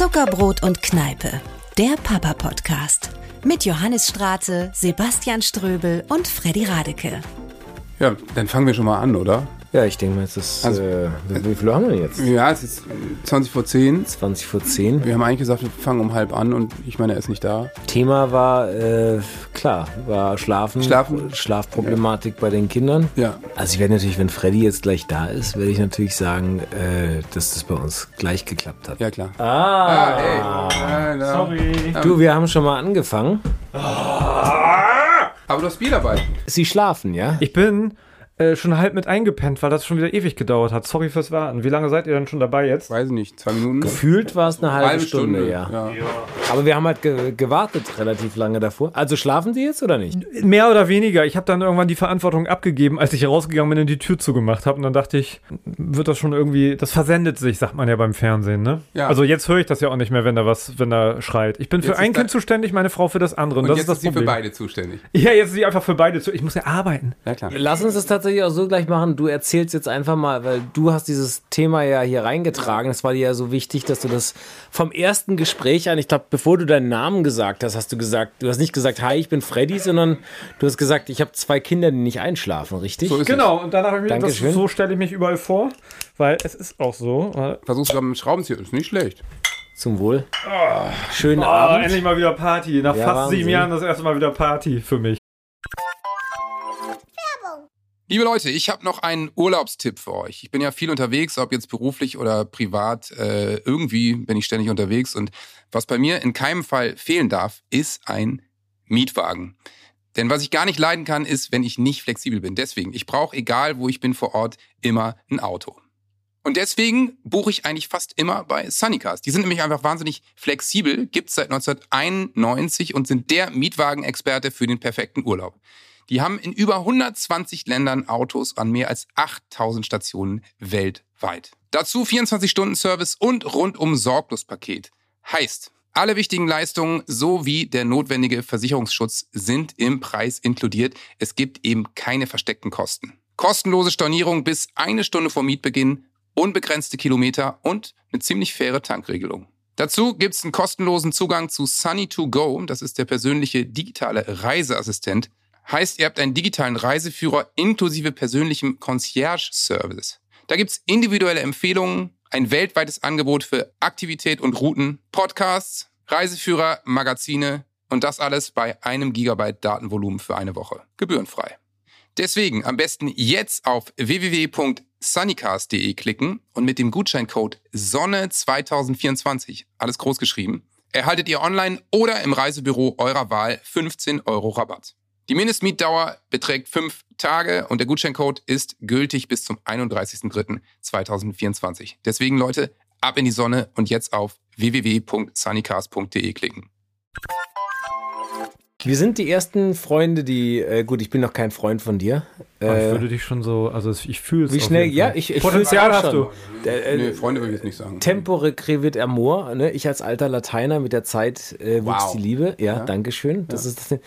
Zuckerbrot und Kneipe, der Papa-Podcast. Mit Johannes Strate, Sebastian Ströbel und Freddy Radeke. Ja, dann fangen wir schon mal an, oder? Ja, ich denke mal, es ist. Also- äh, wie, wie viel haben wir denn jetzt? Ja, es ist 20 vor 10. 20 vor 10. Wir haben eigentlich gesagt, wir fangen um halb an und ich meine, er ist nicht da. Thema war, äh, klar, war Schlafen. Schlafen. Schlafproblematik bei den Kindern. Ja. Also ich werde natürlich, wenn Freddy jetzt gleich da ist, werde ich natürlich sagen, äh, dass das bei uns gleich geklappt hat. Ja, klar. Ah, Ah, da. Sorry. Du, wir haben schon mal angefangen. Aber du hast Bier dabei. Sie schlafen, ja? Ich bin äh, schon halb mit eingepennt, weil das schon wieder ewig gedauert hat. Sorry fürs Warten. Wie lange seid ihr denn schon dabei jetzt? Weiß ich nicht, zwei Minuten? Gefühlt war es eine halbe, Stunde, ja. ja. Aber wir haben halt ge gewartet relativ lange davor. Also schlafen Sie jetzt oder nicht? Mehr oder weniger. Ich habe dann irgendwann die Verantwortung abgegeben, als ich rausgegangen bin und die Tür zugemacht habe. Und dann dachte ich, wird das schon irgendwie, das versendet sich, sagt man ja beim Fernsehen, ne? Ja. Also jetzt höre ich das ja auch nicht mehr, wenn da was, wenn da schreit. Ich bin für Jetzt ein Kind zuständig, meine Frau für das andere. Und, Und das jetzt ist das ist sie für Problem. beide zuständig. Ja, jetzt ist sie einfach für beide zu. Ich muss ja arbeiten. Ja, klar. Lass uns das tatsächlich auch so gleich machen. Du erzählst jetzt einfach mal, weil du hast dieses Thema ja hier reingetragen. Es war dir ja so wichtig, dass du das vom ersten Gespräch an, ich glaube, bevor du deinen Namen gesagt hast, hast du gesagt, du hast nicht gesagt, hi, ich bin Freddy, sondern du hast gesagt, ich habe zwei Kinder, die nicht einschlafen, richtig? So ist Genau, und danach habe ich mir das, Dankeschön. so stelle ich mich überall vor, weil es ist auch so. Äh, es. Versuch's gerade mit dem Schraubenzieher, ist nicht schlecht. Zum Wohl. Schönen Oh, Abend. endlich mal wieder Party. Nach Ja, fast Wahnsinn. sieben Jahren das erste Mal wieder Party für mich. Liebe Leute, ich habe noch einen Urlaubstipp für euch. Ich bin ja viel unterwegs, ob jetzt beruflich oder privat. Äh, irgendwie bin ich ständig unterwegs. Und was bei mir in keinem Fall fehlen darf, ist ein Mietwagen. Denn was ich gar nicht leiden kann, ist, wenn ich nicht flexibel bin. Deswegen, ich brauche, egal wo ich bin vor Ort, immer ein Auto. Und deswegen buche ich eigentlich fast immer bei Sunnycars. Die sind nämlich einfach wahnsinnig flexibel, gibt's seit 1991 und sind der Mietwagenexperte für den perfekten Urlaub. Die haben in über 120 Ländern Autos an mehr als 8000 Stationen weltweit. Dazu 24-Stunden-Service und rundum Sorglospaket. Heißt, alle wichtigen Leistungen sowie der notwendige Versicherungsschutz sind im Preis inkludiert. Es gibt eben keine versteckten Kosten. Kostenlose Stornierung bis eine Stunde vor Mietbeginn, unbegrenzte Kilometer und eine ziemlich faire Tankregelung. Dazu gibt's einen kostenlosen Zugang zu Sunny2Go, das ist der persönliche digitale Reiseassistent. Heißt, ihr habt einen digitalen Reiseführer inklusive persönlichem Concierge-Service. Da gibt's individuelle Empfehlungen, ein weltweites Angebot für Aktivität und Routen, Podcasts, Reiseführer, Magazine und das alles bei einem Gigabyte Datenvolumen für eine Woche. Gebührenfrei. Deswegen am besten jetzt auf www.sunnycast.de klicken und mit dem Gutscheincode SONNE2024, alles groß geschrieben, erhaltet ihr online oder im Reisebüro eurer Wahl 15 Euro Rabatt. Die Mindestmietdauer beträgt fünf Tage und der Gutscheincode ist gültig bis zum 31.03.2024. Deswegen Leute, ab in die Sonne und jetzt auf www.sunnycast.de klicken. Wir sind die ersten Freunde, die, äh, gut, ich bin noch kein Freund von dir. Ich Äh, würde dich schon so, also ich fühle es. wie auf schnell, ja, ich, ich Potenzial hast schon. du. Äh, nee, Freunde würde ich jetzt nicht sagen. Tempore crevit amor, ne? Ich als alter Lateiner mit der Zeit äh, wuchs Wow. die Liebe. Ja, Ja. Dankeschön. Das ist das.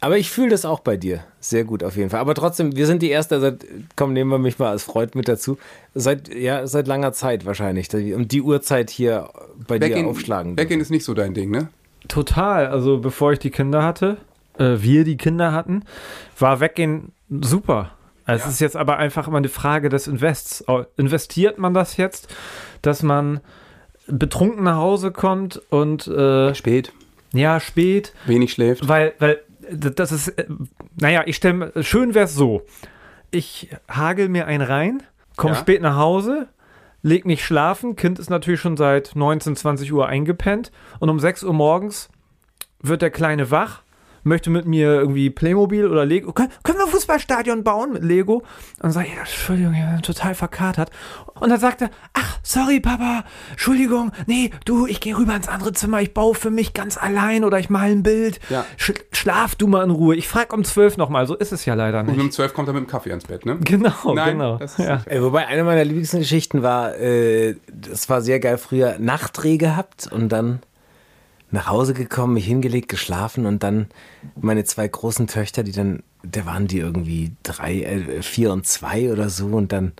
Aber ich fühle das auch bei dir. Sehr gut auf jeden Fall. Aber trotzdem, wir sind die Erste, seit, komm, nehmen wir mich mal als Freund mit dazu. Seit, ja, seit langer Zeit wahrscheinlich. Um die Uhrzeit hier bei dir Backend, aufschlagen. Backend ist nicht so dein Ding, ne? Total. Also bevor ich die Kinder hatte, äh, wir die Kinder hatten, war Weggehen super. Also Es ist jetzt aber einfach immer eine Frage des Invests. Investiert man das jetzt, dass man betrunken nach Hause kommt und äh, Spät, ja, spät, wenig schläft. weil, weil das ist, äh, naja, ich stelle, schön wäre es so. Ich hagel mir einen rein, komme Ja. spät nach Hause, leg mich schlafen, Kind ist natürlich schon seit 19, 20 Uhr eingepennt und um 6 Uhr morgens wird der Kleine wach, möchte mit mir irgendwie Playmobil oder Lego, können, können wir ein Fußballstadion bauen mit Lego? Und dann sage ich, ja, Entschuldigung, ich bin total verkatert. Und dann sagt er, ach, sorry, Papa, Entschuldigung, nee, du, ich gehe rüber ins andere Zimmer, ich baue für mich ganz allein oder ich mal ein Bild. Ja. Sch schlaf du mal in Ruhe. Ich frage um 12 nochmal, so ist es ja leider Und nicht. um 12 kommt er mit dem Kaffee ins Bett, ne? Genau, Nein, genau. das ist ja. Äh, wobei eine meiner Lieblingsgeschichten war, äh, das war sehr geil früher, Nachtdreh gehabt und dann nach Hause gekommen, mich hingelegt, geschlafen und dann meine zwei großen Töchter, die dann, da waren die irgendwie drei, äh, vier und zwei oder so und dann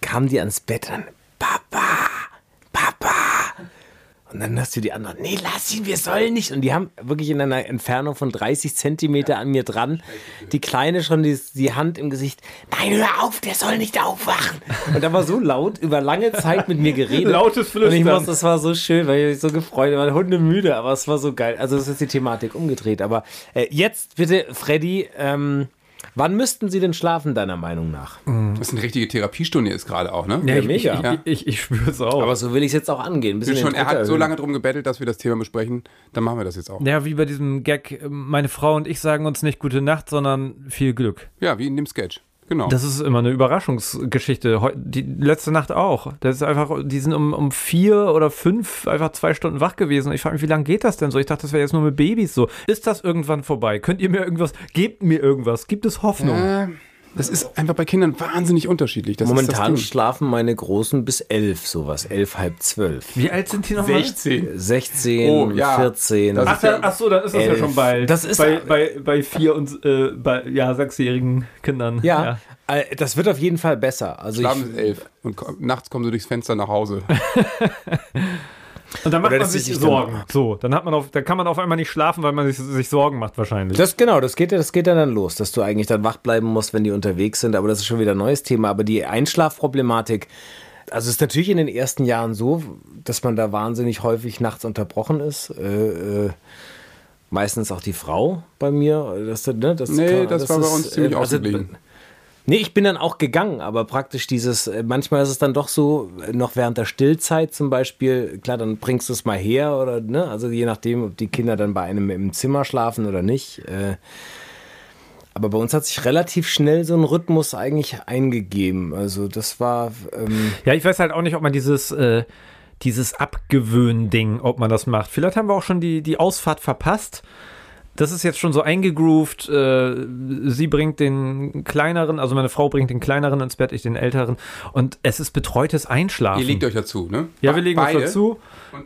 kamen die ans Bett und dann, Papa. Und dann hast du die anderen, nee, lass ihn, wir sollen nicht. Und die haben wirklich in einer Entfernung von 30 Zentimeter an mir dran, die Kleine schon die, die Hand im Gesicht, nein, hör auf, der soll nicht aufwachen. Und er war so laut, über lange Zeit mit mir geredet. Lautes Und ich Flüstern. muss, das war so schön, weil ich mich so gefreut habe, Hunde müde, aber es war so geil. Also das ist die Thematik umgedreht. Aber äh, jetzt bitte, Freddy, ähm, wann müssten Sie denn schlafen, deiner Meinung nach? Das ist eine richtige Therapiestunde jetzt gerade auch, ne? Ja, ich, mega. Ich, ich, ich, ich spüre es auch. Aber so will ich es jetzt auch angehen. Ein bisschen schon, er hat so lange drum gebettelt, dass wir das Thema besprechen. Dann machen wir das jetzt auch. ja, wie bei diesem Gag, äh, meine Frau und ich sagen uns nicht gute Nacht, sondern viel Glück. Ja, wie in dem Sketch. Genau. Das ist immer eine Überraschungsgeschichte. Die letzte Nacht auch. Das ist einfach, die sind um, um vier oder fünf einfach zwei Stunden wach gewesen. Ich frage mich, wie lange geht das denn so? Ich dachte, das wäre jetzt nur mit Babys so. Ist das irgendwann vorbei? Könnt ihr mir irgendwas, gebt mir irgendwas? Gibt es Hoffnung? äh, das ist einfach bei Kindern wahnsinnig unterschiedlich. Das Momentan ist das schlafen meine Großen bis elf, sowas. Elf, halb zwölf. Wie alt sind die nochmal? 16. 16, Oh, ja. 14. Das Ach, ist ja- da, ach so, dann ist das ja elf. schon bei, Das ist- bei, bei, bei vier und äh, bei, ja, sechsjährigen Kindern. ja, äh, das wird auf jeden Fall besser. Also Schlafen ich, elf. Und nachts kommen sie durchs Fenster nach Hause. Und dann macht Oder man sich Sorgen. dann- So, dann hat man auf, dann kann man auf einmal nicht schlafen, weil man sich, sich Sorgen macht wahrscheinlich. das genau, das geht, ja- das geht ja dann los, dass du eigentlich dann wach bleiben musst, wenn die unterwegs sind. Aber das ist schon wieder ein neues Thema. Aber die Einschlafproblematik, also es ist natürlich in den ersten Jahren so, dass man da wahnsinnig häufig nachts unterbrochen ist. Äh, äh, meistens auch die Frau bei mir. Das, ne, das Nee, das war bei ist, uns ziemlich äh, also, ausgeglichen. Nee, ich bin dann auch gegangen, aber praktisch dieses, äh, manchmal ist es dann doch so, äh, noch während der Stillzeit zum Beispiel, klar, dann bringst du es mal her oder, ne, also je nachdem, ob die Kinder dann bei einem im Zimmer schlafen oder nicht. Äh, aber bei uns hat sich relativ schnell so ein Rhythmus eigentlich eingegeben. Also das war, ähm, Ja, ich weiß halt auch nicht, ob man dieses, äh, dieses Abgewöhnen-Ding, ob man das macht. Vielleicht haben wir auch schon die, die Ausfahrt verpasst. Das ist jetzt schon so eingegroovt. Äh, sie bringt den kleineren, also meine Frau bringt den kleineren ins Bett, ich den älteren. Und es ist betreutes Einschlafen. Ihr legt euch dazu, ne? ja, wir legen Beide? uns dazu,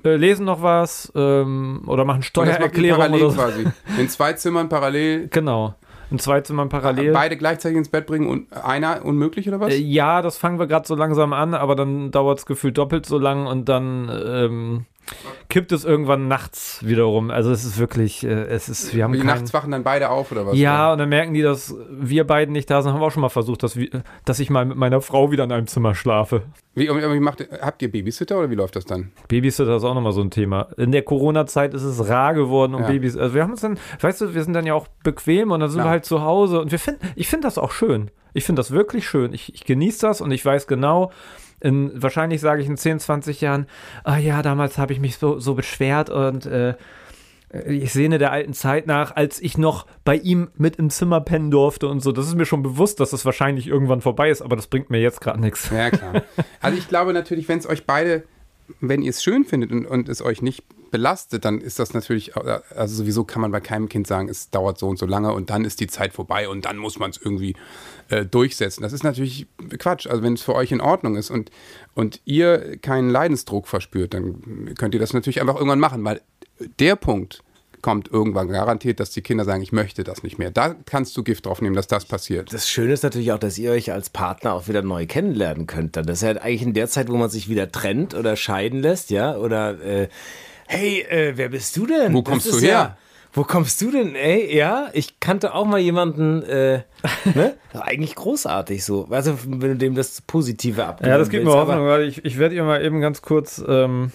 äh, lesen noch was ähm, oder machen Steuererklärung oder so. quasi. In zwei Zimmern parallel. Genau. In zwei Zimmern parallel. Beide gleichzeitig ins Bett bringen und einer unmöglich oder was? Äh, Ja, das fangen wir gerade so langsam an, aber dann dauert es gefühlt doppelt so lang und dann ähm, kippt es irgendwann nachts wiederum. Also es ist wirklich, äh, es ist, wir haben die kein, nachts wachen dann beide auf oder was? Ja, und dann merken die, dass wir beiden nicht da sind. Haben wir auch schon mal versucht, dass, wir, dass ich mal mit meiner Frau wieder in einem Zimmer schlafe. Wie, wie macht, habt ihr Babysitter oder wie läuft das dann? Babysitter ist auch nochmal so ein Thema. In der Corona-Zeit ist es rar geworden um Ja. Babys. Also wir haben uns dann, weißt du, wir sind dann ja auch bequem und dann sind Ja. wir halt zu Hause und wir finden, ich finde das auch schön. Ich finde das wirklich schön. Ich, ich genieße das und ich weiß genau, in, wahrscheinlich sage ich in 10, 20 Jahren, ah ja, damals habe ich mich so, so beschwert und äh, ich sehne der alten Zeit nach, als ich noch bei ihm mit im Zimmer pennen durfte und so. Das ist mir schon bewusst, dass das wahrscheinlich irgendwann vorbei ist, aber das bringt mir jetzt gerade nichts. Ja, klar. Also ich glaube natürlich, wenn es euch beide, wenn ihr es schön findet und, und es euch nicht belastet, dann ist das natürlich, also sowieso kann man bei keinem Kind sagen, es dauert so und so lange und dann ist die Zeit vorbei und dann muss man es irgendwie äh, durchsetzen. Das ist natürlich Quatsch. Also wenn es für euch in Ordnung ist und, und ihr keinen Leidensdruck verspürt, dann könnt ihr das natürlich einfach irgendwann machen, weil der Punkt kommt irgendwann garantiert, dass die Kinder sagen, ich möchte das nicht mehr. Da kannst du Gift drauf nehmen, dass das passiert. das Schöne ist natürlich auch, dass ihr euch als Partner auch wieder neu kennenlernen könnt. Dann. Das ist ja eigentlich in der Zeit, wo man sich wieder trennt oder scheiden lässt, ja, oder äh, hey, äh, wer bist du denn? Wo kommst du her? Ja, wo kommst du denn? Ey, ja, ich kannte auch mal jemanden, äh, ne? Eigentlich großartig so. Also, wenn du dem das Positive abgibst. Ja, das gibt mir Hoffnung, weil ich, ich werde ihr mal eben ganz kurz ähm,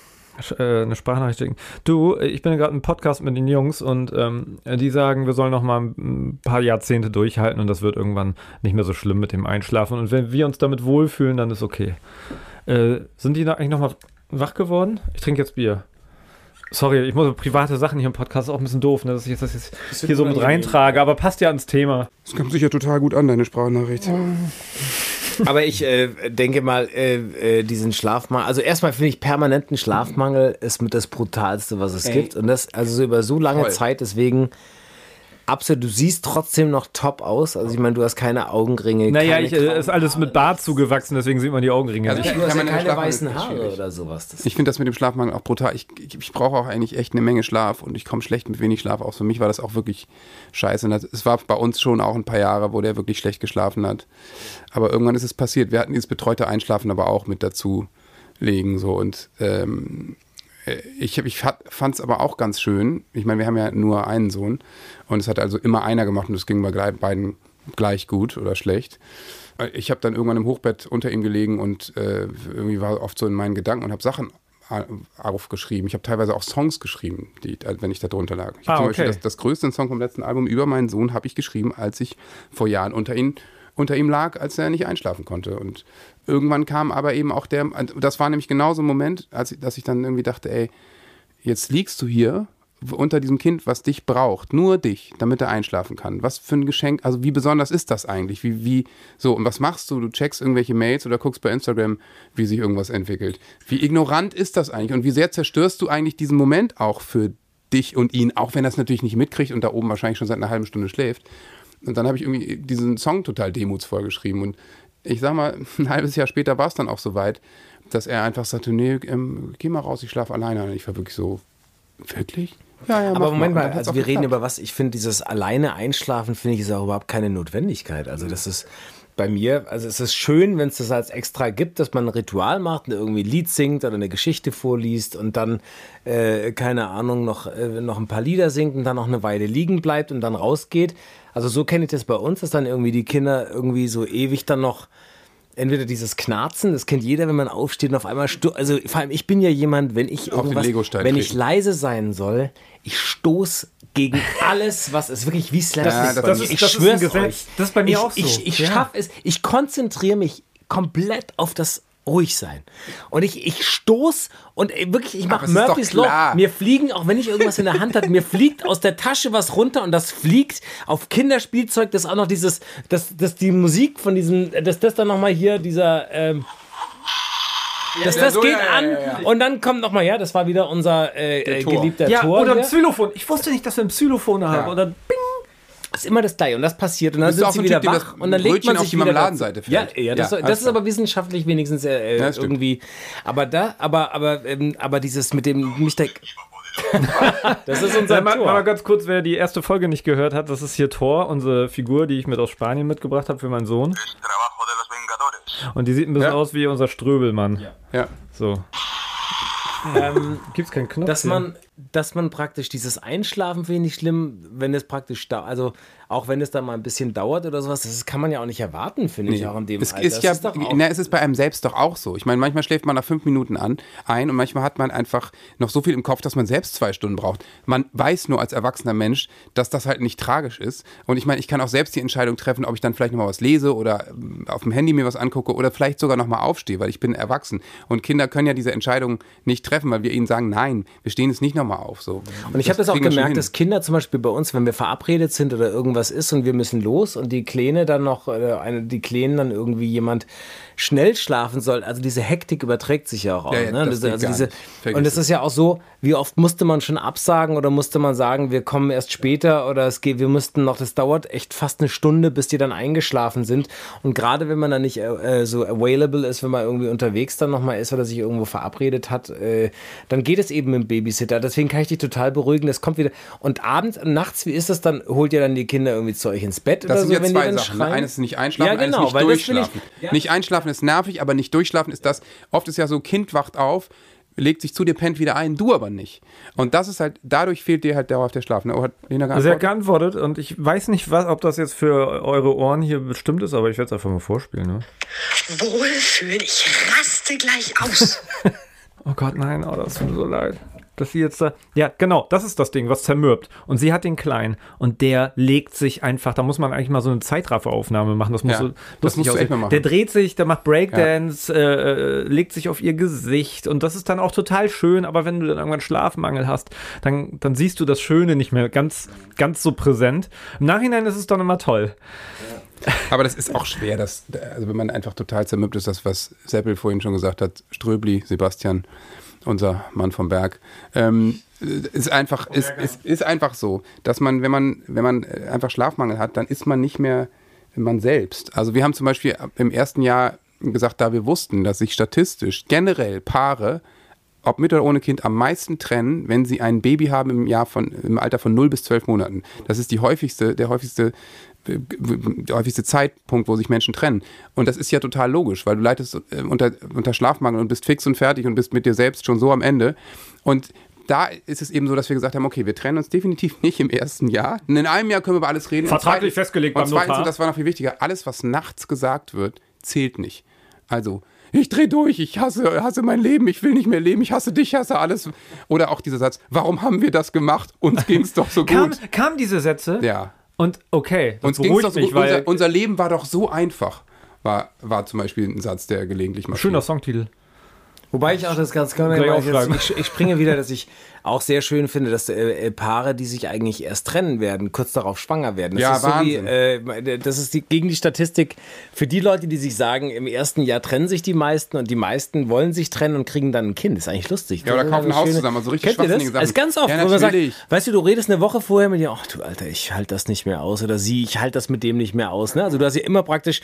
äh, eine Sprachnachricht schicken. Du, ich bin gerade im Podcast mit den Jungs und ähm, die sagen, wir sollen noch mal ein paar Jahrzehnte durchhalten und das wird irgendwann nicht mehr so schlimm mit dem Einschlafen. Und wenn wir uns damit wohlfühlen, dann ist okay. Äh, sind die da eigentlich noch mal wach geworden? Ich trinke jetzt Bier. Sorry, ich muss private Sachen hier im Podcast ist auch ein bisschen doof, ne, dass ich jetzt das jetzt hier so mit reintrage, aber passt ja ans Thema. Das kommt sicher total gut an, deine Sprachnachricht. Aber ich äh, denke mal, äh, äh, diesen Schlafmangel, also erstmal finde ich permanenten Schlafmangel ist mit das brutalste, was es Ey. gibt. Und das also so über so lange Voll. Zeit, deswegen absolut, du siehst trotzdem noch top aus. Also ich meine, du hast keine Augenringe. Naja, keine ich, äh, ist alles mit Bart zugewachsen, deswegen sieht man die Augenringe Also nicht. ich- Du hast ja keine weißen Haare schwierig. oder sowas. Das Ich finde das mit dem Schlafmangel auch brutal. Ich, ich, ich brauche auch eigentlich echt eine Menge Schlaf und ich komme schlecht mit wenig Schlaf aus. Für mich war das auch wirklich scheiße. Und das, es war bei uns schon auch ein paar Jahre, wo der wirklich schlecht geschlafen hat. Aber irgendwann ist es passiert. Wir hatten dieses betreute Einschlafen aber auch mit dazu legen. So. Und ähm, äh, ich, ich fand es aber auch ganz schön. Ich meine, wir haben ja nur einen Sohn und es hat also immer einer gemacht und es ging bei beiden gleich gut oder schlecht. Äh, ich habe dann irgendwann im Hochbett unter ihm gelegen und äh, irgendwie war oft so in meinen Gedanken und habe Sachen aufgeschrieben. Ich habe teilweise auch Songs geschrieben, die, wenn ich da drunter lag. Ich ah, zum okay. Beispiel das, das größte Song vom letzten Album über meinen Sohn habe ich geschrieben, als ich vor Jahren unter ihn unter ihm lag, als er nicht einschlafen konnte. Und irgendwann kam aber eben auch der, das war nämlich genau so ein Moment, als ich, dass ich dann irgendwie dachte, ey, jetzt liegst du hier unter diesem Kind, was dich braucht, nur dich, damit er einschlafen kann. Was für ein Geschenk, also wie besonders ist das eigentlich? Wie, wie, so, und was machst du? Du checkst irgendwelche Mails oder guckst bei Instagram, wie sich irgendwas entwickelt. Wie ignorant ist das eigentlich? Und wie sehr zerstörst du eigentlich diesen Moment auch für dich und ihn, auch wenn er es natürlich nicht mitkriegt und da oben wahrscheinlich schon seit einer halben Stunde schläft. Und dann habe ich irgendwie diesen Song total demutsvoll geschrieben. Und ich sag mal, ein halbes Jahr später war es dann auch so weit, dass er einfach sagte, nee, ähm, geh mal raus, ich schlafe alleine. Und ich war wirklich so, wirklich? Ja, ja, aber Moment mal, also wir reden über was, ich finde dieses alleine einschlafen, finde ich, ist auch überhaupt keine Notwendigkeit. Also das ist bei mir, also es ist schön, wenn es das als extra gibt, dass man ein Ritual macht und irgendwie ein Lied singt oder eine Geschichte vorliest und dann, äh, keine Ahnung, noch, äh, noch ein paar Lieder singt und dann noch eine Weile liegen bleibt und dann rausgeht. Also so kenne ich das bei uns, dass dann irgendwie die Kinder irgendwie so ewig dann noch entweder dieses Knarzen, das kennt jeder, wenn man aufsteht und auf einmal, also vor allem ich bin ja jemand, wenn ich irgendwas, wenn ich leise sein soll, ich stoß gegen alles, was ist wirklich wie Slapstick. Ja, das, ist, ich das schwör's ist euch. Das ist bei mir ich, auch so. Ich, ich ja. schaffe es, ich konzentriere mich komplett auf das ruhig sein. Und ich, ich stoß und wirklich, ich mache Murphys Law. Mir fliegen, auch wenn ich irgendwas in der Hand habe, mir fliegt aus der Tasche was runter und das fliegt auf Kinderspielzeug, das auch noch dieses, das, das die Musik von diesem, dass das dann nochmal hier dieser, ähm, dass ja, das so, geht ja, an ja, und dann kommt nochmal, ja, das war wieder unser äh, äh geliebter ja, Tor. Oder ein Xylophon. Ich wusste nicht, dass wir ein Xylophon haben. Oder bing. Das ist immer das Gleiche und das passiert und dann sind sie wieder typ, wach und dann legt man sich auf die Marmeladenseite Ja, ja, das, ja, das ist aber wissenschaftlich wenigstens äh, ja, irgendwie. Aber da, aber aber ähm, aber dieses mit dem mich da das ist unser ja, mal, mal, ganz kurz, wer die erste Folge nicht gehört hat, das ist hier Thor, unsere Figur, die ich mit aus Spanien mitgebracht habe für meinen Sohn. Und die sieht ein bisschen ja. aus wie unser Ströbelmann. Ja. ja. So. Ähm, Gibt es keinen Knopf? Dass man, dass man praktisch dieses Einschlafen finde ich schlimm, wenn es praktisch da, also auch wenn es dann mal ein bisschen dauert oder sowas, das kann man ja auch nicht erwarten, finde nee. ich auch in dem es Alter. Ist ja, ist na, es ist bei einem selbst doch auch so. Ich meine, manchmal schläft man nach fünf Minuten an ein und manchmal hat man einfach noch so viel im Kopf, dass man selbst zwei Stunden braucht. Man weiß nur als erwachsener Mensch, dass das halt nicht tragisch ist. Und ich meine, ich kann auch selbst die Entscheidung treffen, ob ich dann vielleicht nochmal was lese oder ähm, auf dem Handy mir was angucke oder vielleicht sogar nochmal aufstehe, weil ich bin erwachsen. Und Kinder können ja diese Entscheidung nicht treffen, weil wir ihnen sagen, nein, wir stehen jetzt nicht nochmal auf. So. Und ich habe das auch gemerkt, dass Kinder zum Beispiel bei uns, wenn wir verabredet sind oder irgendwas ist und wir müssen los und die Kleine dann noch, äh, eine, die Kleinen dann irgendwie jemand schnell schlafen soll. Also diese Hektik überträgt sich ja auch. Ja, ja, ne? also diese, und es ist ja auch so, wie oft musste man schon absagen oder musste man sagen, wir kommen erst später oder es geht, wir müssten noch, das dauert echt fast eine Stunde, bis die dann eingeschlafen sind. Und gerade wenn man dann nicht äh, so available ist, wenn man irgendwie unterwegs dann nochmal ist oder sich irgendwo verabredet hat, äh, dann geht es eben mit dem Babysitter. Deswegen kann ich dich total beruhigen, das kommt wieder. Und abends, nachts, wie ist das dann? Holt ihr dann die Kinder irgendwie zu euch ins Bett das oder so, wenn zwei Sachen. Ne? Schreien? Eines ist nicht einschlafen, ja, genau, eines nicht durchschlafen. Ich, ja. Nicht einschlafen ist nervig, aber nicht durchschlafen ist das. Oft ist ja so, Kind wacht auf, legt sich zu dir, pennt wieder ein, du aber nicht. Und das ist halt, dadurch fehlt dir halt dauerhaft der Schlaf. Ne? Hat Lena geantwortet? Sie hat geantwortet und ich weiß nicht, was, ob das jetzt für eure Ohren hier bestimmt ist, aber ich werde es einfach mal vorspielen. Ne? Wohlfühlen, ich raste gleich aus. oh Gott, nein, oh, das tut mir so leid dass sie jetzt da. Ja, genau, das ist das Ding, was zermürbt. Und sie hat den Kleinen und der legt sich einfach, da muss man eigentlich mal so eine Zeitrafferaufnahme machen. Das muss ja, so lustig aussehen. Der dreht sich, der macht Breakdance, ja. Äh, äh, legt sich auf ihr Gesicht und das ist dann auch total schön, aber wenn du dann irgendwann Schlafmangel hast, dann, dann siehst du das Schöne nicht mehr ganz, ganz so präsent. Im Nachhinein ist es dann immer toll. Aber das ist auch schwer, dass, also wenn man einfach total zermürbt ist, das, was Seppel vorhin schon gesagt hat, Ströbli, Sebastian, unser Mann vom Berg. Ähm, ist einfach, ist, ist, ist einfach so, dass man, wenn man, wenn man einfach Schlafmangel hat, dann ist man nicht mehr man selbst. Also wir haben zum Beispiel im ersten Jahr gesagt, da wir wussten, dass sich statistisch generell Paare, ob mit oder ohne Kind, am meisten trennen, wenn sie ein Baby haben im Jahr von, im Alter von 0 bis 12 Monaten. Das ist die häufigste, der häufigste der häufigste Zeitpunkt, wo sich Menschen trennen. Und das ist ja total logisch, weil du leidest äh, unter, unter Schlafmangel und bist fix und fertig und bist mit dir selbst schon so am Ende. Und da ist es eben so, dass wir gesagt haben, okay, wir trennen uns definitiv nicht im ersten Jahr. In einem Jahr können wir über alles reden. Vertraglich Und zweitens- festgelegt Und beim zweitens, Notar. und das war noch viel wichtiger, alles, was nachts gesagt wird, zählt nicht. Also, ich dreh durch, ich hasse, hasse mein Leben, ich will nicht mehr leben, ich hasse dich, hasse alles. Oder auch dieser Satz, warum haben wir das gemacht? Uns ging es doch so Kam, gut. kamen diese Sätze? Ja. Und okay, das Uns beruhigt so mich, gut. weil Unser, unser Leben war doch so einfach. War, war zum Beispiel ein Satz, der gelegentlich mal schöner. Songtitel. Wobei ich auch das ganz gerne, ich, ich, springe wieder, dass ich auch sehr schön finde, dass äh, äh, Paare, die sich eigentlich erst trennen werden, kurz darauf schwanger werden. Das Ja, ist so wie, Wahnsinn. äh, das ist die, gegen die Statistik für die Leute, die sich sagen, im ersten Jahr trennen sich die meisten und die meisten wollen sich trennen und kriegen dann ein Kind. Das ist eigentlich lustig. Ja, oder kaufen ein Haus zusammen, also richtig Kennt ihr das? Sachen. Das ist ganz oft, Ja, wo man sagt, weißt du, du redest eine Woche vorher mit dir, ach du Alter, ich halte das nicht mehr aus oder sie, ich halte das mit dem nicht mehr aus. Ne? Also du hast ja immer praktisch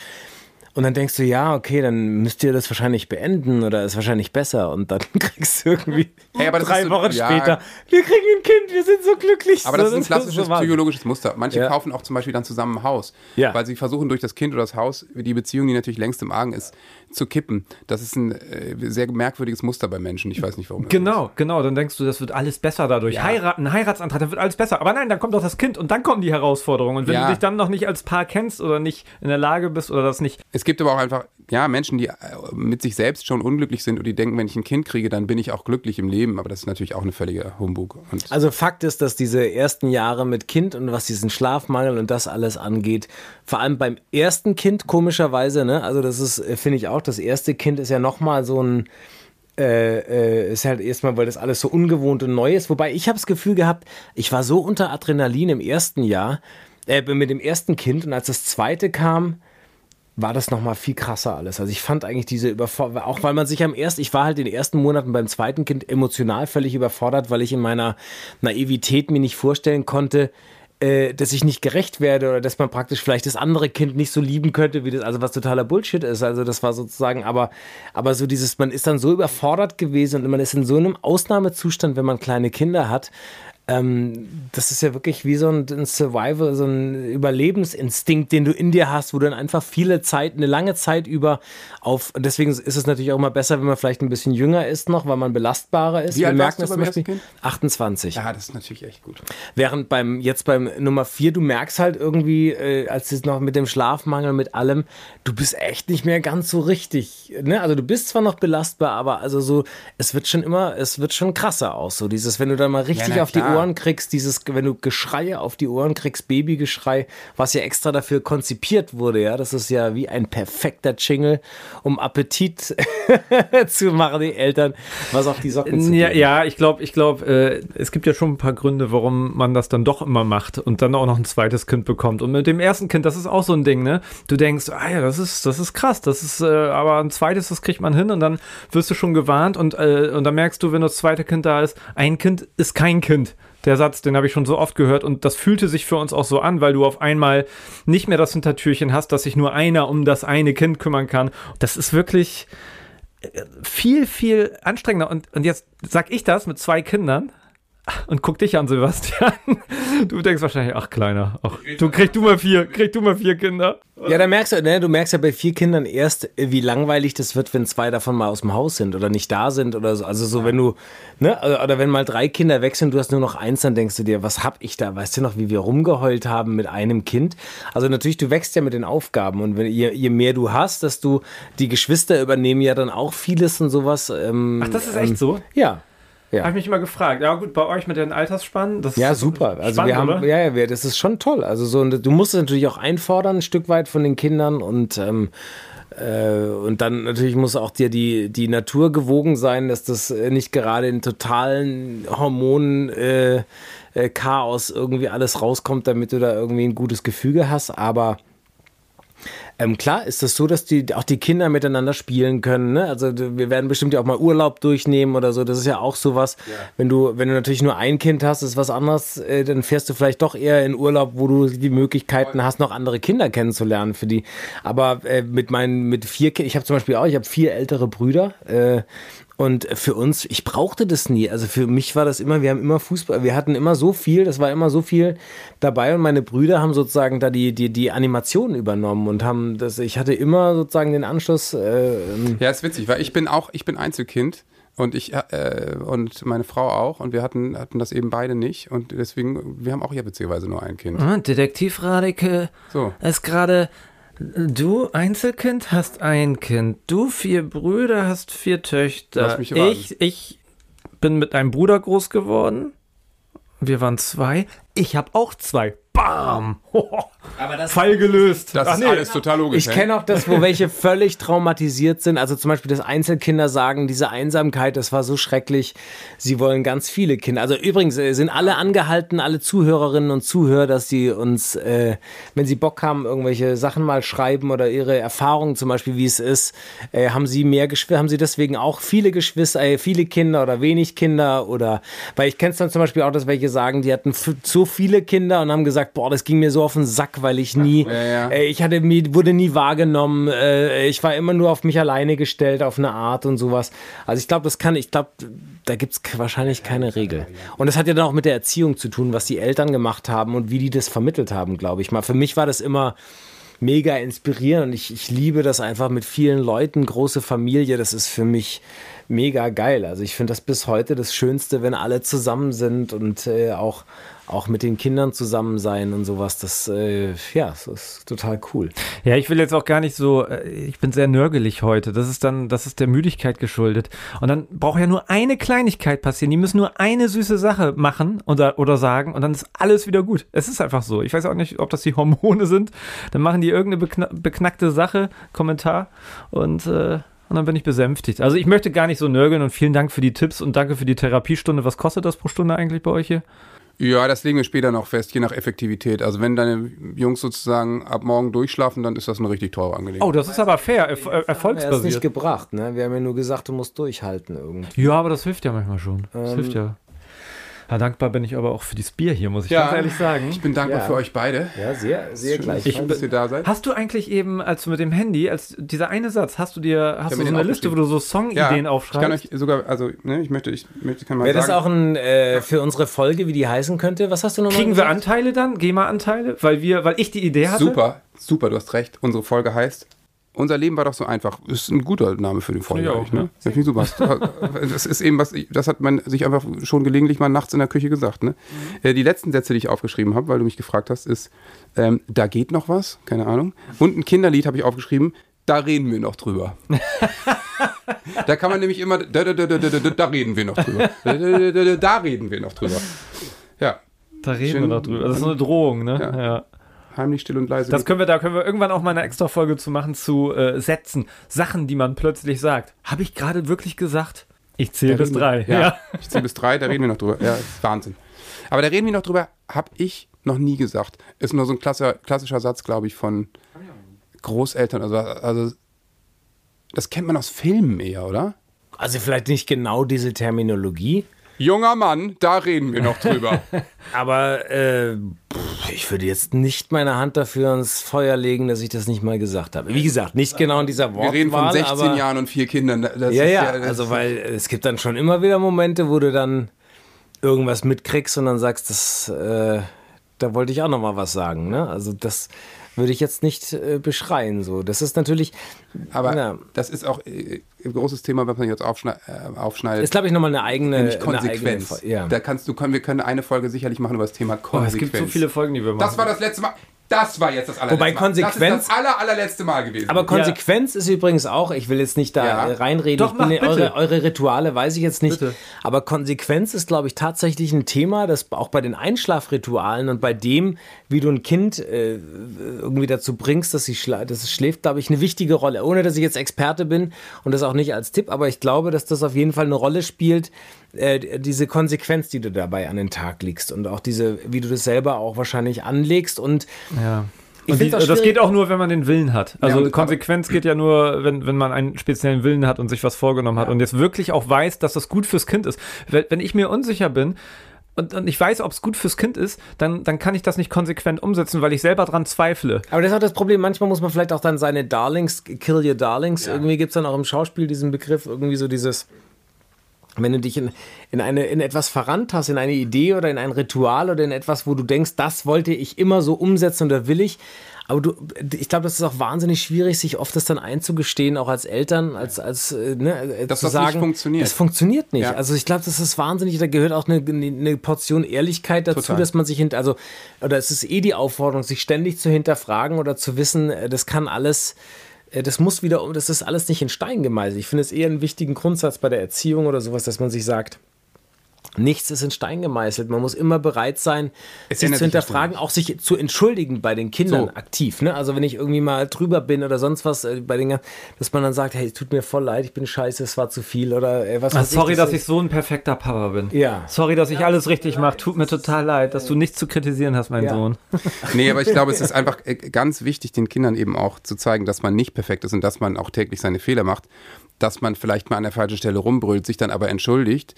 und dann denkst du, ja, okay, dann müsst ihr das wahrscheinlich beenden oder ist wahrscheinlich besser. Und dann kriegst du irgendwie Hey, drei so- Wochen ja. später, wir kriegen ein Kind, wir sind so glücklich. Aber das So, ist ein klassisches so psychologisches Muster. Manche Ja. kaufen auch zum Beispiel dann zusammen ein Haus, Ja. weil sie versuchen durch das Kind oder das Haus die Beziehung, die natürlich längst im Argen ist, zu kippen. Das ist ein äh, sehr merkwürdiges Muster bei Menschen. Ich weiß nicht warum. Genau, genau. Dann denkst du, das wird alles besser dadurch. Heiraten, ein Heiratsantrag, dann wird alles besser. Aber nein, dann kommt doch das Kind und dann kommen die Herausforderungen. Und wenn Ja. du dich dann noch nicht als Paar kennst oder nicht in der Lage bist oder das nicht. Es gibt aber auch einfach, ja, Menschen, die äh, mit sich selbst schon unglücklich sind und die denken, wenn ich ein Kind kriege, dann bin ich auch glücklich im Leben. Aber das ist natürlich auch eine völlige Humbug. Und Also Fakt ist, dass diese ersten Jahre mit Kind und was diesen Schlafmangel und das alles angeht, vor allem beim ersten Kind komischerweise, ne, also das ist, äh, finde ich auch, das erste Kind ist ja nochmal so ein, äh, äh, ist halt erstmal, weil das alles so ungewohnt und neu ist. Wobei ich habe das Gefühl gehabt, ich war so unter Adrenalin im ersten Jahr, äh, mit dem ersten Kind und als das zweite kam, war das nochmal viel krasser alles. Also ich fand eigentlich diese Überforderung, auch weil man sich am ersten, ich war halt in den ersten Monaten beim zweiten Kind emotional völlig überfordert, weil ich in meiner Naivität mir nicht vorstellen konnte, äh, dass ich nicht gerecht werde oder dass man praktisch vielleicht das andere Kind nicht so lieben könnte, wie das, also was totaler Bullshit ist. Also das war sozusagen, aber, aber so dieses, man ist dann so überfordert gewesen und man ist in so einem Ausnahmezustand, wenn man kleine Kinder hat, ähm, das ist ja wirklich wie so ein, ein Survival, so ein Überlebensinstinkt, den du in dir hast, wo du dann einfach viele Zeit, eine lange Zeit über auf, und deswegen ist es natürlich auch immer besser, wenn man vielleicht ein bisschen jünger ist noch, weil man belastbarer ist. Wie Wir alt merken das zum beim Beispiel Kind? 28. ja, das ist natürlich echt gut. Während beim, jetzt beim Nummer 4, du merkst halt irgendwie, äh, als es noch mit dem Schlafmangel, mit allem, du bist echt nicht mehr ganz so richtig, ne? Also du bist zwar noch belastbar, aber also so, es wird schon immer, es wird schon krasser aus, so dieses, wenn du dann mal richtig na auf die klar. Ohren kriegst, dieses, wenn du Geschreie auf die Ohren kriegst, Babygeschrei, was ja extra dafür konzipiert wurde, ja, das ist ja wie ein perfekter Jingle, um Appetit zu machen, die Eltern, was auf die Socken zu Ja, ja, ich glaube, ich glaube, äh, es gibt ja schon ein paar Gründe, warum man das dann doch immer macht und dann auch noch ein zweites Kind bekommt. Und mit dem ersten Kind, das ist auch so ein Ding, ne? Du denkst, ah ja, das ist, das ist krass, das ist, äh, aber ein zweites, das kriegt man hin und dann wirst du schon gewarnt und, äh, und dann merkst du, wenn das zweite Kind da ist, ein Kind ist kein Kind. Der Satz, den habe ich schon so oft gehört und das fühlte sich für uns auch so an, weil du auf einmal nicht mehr das Hintertürchen hast, dass sich nur einer um das eine Kind kümmern kann. Das ist wirklich viel, viel anstrengender. Und, und jetzt sag ich das mit zwei Kindern und guck dich an, Sebastian. Du denkst wahrscheinlich, ach Kleiner, ach, du krieg du mal vier, krieg du mal vier Kinder. Ja, da merkst du, ne, du merkst ja bei vier Kindern erst, wie langweilig das wird, wenn zwei davon mal aus dem Haus sind oder nicht da sind oder so. Also so, wenn du, ne, oder wenn mal drei Kinder weg sind, du hast nur noch eins, dann denkst du dir, was hab ich da? Weißt du noch, wie wir rumgeheult haben mit einem Kind? Also natürlich, du wächst ja mit den Aufgaben und wenn, je, je mehr du hast, dass du, die Geschwister übernehmen ja dann auch vieles und sowas. Ähm, Ach, das ist echt so? Ja. Ja. Habe ich mich immer gefragt. Ja gut, bei euch mit den Altersspannen, das Ja, ist super. Also spannend, wir haben, oder? ja, ja, das ist schon toll. Also so, du musst es natürlich auch einfordern, ein Stück weit von den Kindern und ähm, äh, und dann natürlich muss auch dir die, die Natur gewogen sein, dass das äh, nicht gerade in totalen Hormonen äh, äh, Chaos irgendwie alles rauskommt, damit du da irgendwie ein gutes Gefüge hast. Aber Ähm, klar ist das so, dass die auch die Kinder miteinander spielen können. Ne? Also wir werden bestimmt ja auch mal Urlaub durchnehmen oder so. Das ist ja auch sowas. Wenn du wenn du natürlich nur ein Kind hast, ist was anderes. Äh, dann fährst du vielleicht doch eher in Urlaub, wo du die Möglichkeiten hast, noch andere Kinder kennenzulernen für die. Aber äh, mit meinen mit vier Kindern, ich habe zum Beispiel auch, ich habe vier ältere Brüder. Äh, und für uns, ich brauchte das nie. Also für mich war das immer, wir haben immer Fußball, wir hatten immer so viel, das war immer so viel dabei und meine Brüder haben sozusagen da die, die, die Animationen übernommen und haben das, ich hatte immer sozusagen den Anschluss, äh, ähm, Ja, ist witzig, weil ich bin auch, ich bin Einzelkind und ich äh, und meine Frau auch und wir hatten hatten das eben beide nicht und deswegen wir haben auch ja witzigerweise nur ein Kind. Ah, Detektiv Radeke So. ist gerade. Du Einzelkind hast ein Kind. Du vier Brüder hast vier Töchter. Lass mich ich, ich bin mit einem Bruder groß geworden. Wir waren zwei. Ich habe auch zwei. Bam! aber das Fall gelöst. Das Ach ist nee. alles total logisch. Ich kenne auch das, wo welche völlig traumatisiert sind. Also zum Beispiel, dass Einzelkinder sagen, diese Einsamkeit, das war so schrecklich. Sie wollen ganz viele Kinder. Also übrigens äh, sind alle angehalten, alle Zuhörerinnen und Zuhörer, dass sie uns, äh, wenn sie Bock haben, irgendwelche Sachen mal schreiben oder ihre Erfahrungen zum Beispiel, wie es ist, äh, haben sie mehr Geschwister, haben sie deswegen auch viele Geschwister, äh, viele Kinder oder wenig Kinder oder, weil ich kenne es dann zum Beispiel auch, dass welche sagen, die hatten so viele Kinder und haben gesagt, boah, das ging mir so auf den Sack, weil ich nie, Ja, ja. äh, ich hatte mir wurde nie wahrgenommen. Äh, ich war immer nur auf mich alleine gestellt, auf eine Art und sowas. Also ich glaube, das kann, ich glaube, da gibt's k- wahrscheinlich keine Regel. Und das hat ja dann auch mit der Erziehung zu tun, was die Eltern gemacht haben und wie die das vermittelt haben, glaube ich mal. Für mich war das immer mega inspirierend und ich, ich liebe das einfach mit vielen Leuten, große Familie, das ist für mich mega geil. Also ich finde das bis heute das Schönste, wenn alle zusammen sind und äh, auch, auch mit den Kindern zusammen sein und sowas. Das, äh, ja, das ist total cool. Ja, ich will jetzt auch gar nicht so, äh, ich bin sehr nörgelig heute. Das ist dann, das ist der Müdigkeit geschuldet. Und dann braucht ja nur eine Kleinigkeit passieren. Die müssen nur eine süße Sache machen oder, oder sagen und dann ist alles wieder gut. Es ist einfach so. Ich weiß auch nicht, ob das die Hormone sind. Dann machen die irgendeine bekna beknackte Sache, Kommentar und, äh, und dann bin ich besänftigt. Also ich möchte gar nicht so nörgeln und vielen Dank für die Tipps und danke für die Therapiestunde. Was kostet das pro Stunde eigentlich bei euch hier? Ja, das legen wir später noch fest, je nach Effektivität. Also wenn deine Jungs sozusagen ab morgen durchschlafen, dann ist das eine richtig teure Angelegenheit. Oh, das ist aber fair, erf äh, Er hat es nicht erfolgsbasiert. gebracht, ne? Wir haben ja nur gesagt, du musst durchhalten irgendwie. Ja, aber das hilft ja manchmal schon. Das Ähm, hilft ja. Ja, dankbar bin ich aber auch für dieses Bier hier, muss ich Ja. ganz ehrlich sagen. Ich bin dankbar Ja. für euch beide. Ja, sehr, sehr gleich. Ich, dass ihr da seid. Hast du eigentlich eben, als du mit dem Handy, als dieser eine Satz, hast du dir, hast du so eine Liste, wo du so Songideen ich kann aufschreibst? euch sogar, also, ne, ich möchte, ich möchte, kann mal Wäre das sagen. auch ein äh, für unsere Folge, wie die heißen könnte? Was hast du nochmal Kriegen wir gesagt? Anteile dann? GEMA-Anteile? Weil wir, weil ich die Idee hatte? Super, super, du hast recht. Unsere Folge heißt Unser Leben war doch so einfach. Ist ein guter Name für die Folge, ich auch, eigentlich, ne? Das finde ich super. Das ist eben was, das hat man sich einfach schon gelegentlich mal nachts in der Küche gesagt, ne? Äh, Die letzten Sätze, die ich aufgeschrieben habe, weil du mich gefragt hast, ist, ähm, da geht noch was, keine Ahnung. Und ein Kinderlied habe ich aufgeschrieben, da reden wir noch drüber. da kann man nämlich immer, da, da, da, da, da, da, da reden wir noch drüber. Da, da, da, da, da reden wir noch drüber. Ja, Da reden Schön. wir noch drüber. Das ist eine Drohung, ne? Ja. Ja. Heimlich, still und leise. Das können wir, da können wir irgendwann auch mal eine extra Folge zu machen, zu äh, Sätzen, Sachen, die man plötzlich sagt. Habe ich gerade wirklich gesagt? Ich zähle bis drei. Ja, Ja. ich zähle bis drei, da reden wir noch drüber. Ja, ist Wahnsinn. Aber da reden wir noch drüber, habe ich noch nie gesagt. Ist nur so ein klassischer, klassischer Satz, glaube ich, von Großeltern. Also, also, das kennt man aus Filmen eher, oder? Also vielleicht nicht genau diese Terminologie, Junger Mann, da reden wir noch drüber. aber äh, pff, ich würde jetzt nicht meine Hand dafür ans Feuer legen, dass ich das nicht mal gesagt habe. Wie gesagt, nicht genau in dieser Wir Wortwahl, reden von 16 aber, Jahren und vier Kindern. Das Ja, ja, also weil es gibt dann schon immer wieder Momente, wo du dann irgendwas mitkriegst und dann sagst, das, äh, da wollte ich auch noch mal was sagen. Ne? Also das würde ich jetzt nicht äh, beschreien. So, das ist natürlich, Aber ja. das ist auch äh, ein großes Thema, was man jetzt aufschnei äh, aufschneidet. ist glaube ich noch mal eine eigene, nämlich eine eigene Konsequenz. Fo- ja. Da kannst du, können, wir können eine Folge sicherlich machen über das Thema Oh, Konsequenz. es gibt so viele Folgen, die wir machen. Das war das letzte Mal. Das war jetzt das allerletzte Wobei Mal. Konsequenz- Das ist das aller, allerletzte Mal gewesen. Aber Konsequenz ist übrigens auch, ich will jetzt nicht da Ja. reinreden, Doch, mach eure, eure Rituale weiß ich jetzt nicht, Bitte. aber Konsequenz ist, glaube ich, tatsächlich ein Thema, das auch bei den Einschlafritualen und bei dem, wie du ein Kind äh, irgendwie dazu bringst, dass, sie dass es schläft, glaube ich, eine wichtige Rolle. Ohne, dass ich jetzt Experte bin und das auch nicht als Tipp, aber ich glaube, dass das auf jeden Fall eine Rolle spielt, äh, diese Konsequenz, die du dabei an den Tag legst und auch diese, wie du das selber auch wahrscheinlich anlegst und ja. Und die, find's auch das geht auch nur, wenn man den Willen hat. Also und- Konsequenz geht ja nur, wenn, wenn man einen speziellen Willen hat und sich was vorgenommen hat und jetzt wirklich auch weiß, dass das gut fürs Kind ist. Wenn, ich mir unsicher bin und, und ich weiß, ob es gut fürs Kind ist, dann, dann kann ich das nicht konsequent umsetzen, weil ich selber dran zweifle. Aber das ist auch das Problem, manchmal muss man vielleicht auch dann seine Darlings, kill your Darlings, irgendwie gibt es dann auch im Schauspiel diesen Begriff, irgendwie so dieses, wenn du dich in, in, eine, in etwas verrannt hast, in eine Idee oder in ein Ritual oder in etwas, wo du denkst, das wollte ich immer so umsetzen oder will ich, aber du, ich glaube, das ist auch wahnsinnig schwierig, sich oft das dann einzugestehen, auch als Eltern, als, als äh, ne, äh, Dass zu das nicht sagen, funktioniert. Das funktioniert nicht. Ja. Also ich glaube, das ist wahnsinnig, da gehört auch eine, eine Portion Ehrlichkeit dazu, Total. dass man sich hinter, also, oder es ist eh die Aufforderung, sich ständig zu hinterfragen oder zu wissen, äh, das kann alles, das muss wieder, das ist alles nicht in Stein gemeißelt. Ich finde es eher einen wichtigen Grundsatz bei der Erziehung oder sowas, dass man sich sagt, Nichts ist in Stein gemeißelt. Man muss immer bereit sein, Es sich zu sich hinterfragen, auch sich zu entschuldigen bei den Kindern So. aktiv. Ne? Also wenn ich irgendwie mal drüber bin oder sonst was, äh, bei den, dass man dann sagt, hey, es tut mir voll leid, ich bin scheiße, es war zu viel oder äh, was Ah, weiß sorry, ich, dass das ich so ein perfekter Papa bin. Ja. Sorry, dass ich alles richtig mache. Tut mir total leid, dass du nichts zu kritisieren hast, mein Ja. Sohn. Nee, aber ich glaube, es ist einfach äh, ganz wichtig, den Kindern eben auch zu zeigen, dass man nicht perfekt ist und dass man auch täglich seine Fehler macht, dass man vielleicht mal an der falschen Stelle rumbrüllt, sich dann aber entschuldigt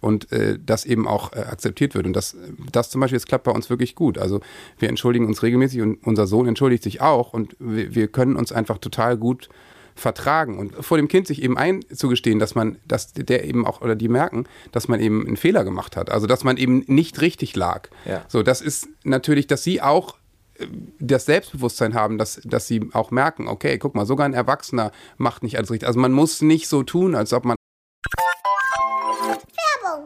und äh, das eben auch äh, akzeptiert wird. Und das, das zum Beispiel, das klappt bei uns wirklich gut. Also wir entschuldigen uns regelmäßig und unser Sohn entschuldigt sich auch und wir, wir können uns einfach total gut vertragen und vor dem Kind sich eben einzugestehen, dass man, dass der eben auch oder die merken, dass man eben einen Fehler gemacht hat, also dass man eben nicht richtig lag. Ja. So, das ist natürlich, dass sie auch äh, das Selbstbewusstsein haben, dass, dass sie auch merken, okay, guck mal, sogar ein Erwachsener macht nicht alles richtig. Also man muss nicht so tun, als ob man.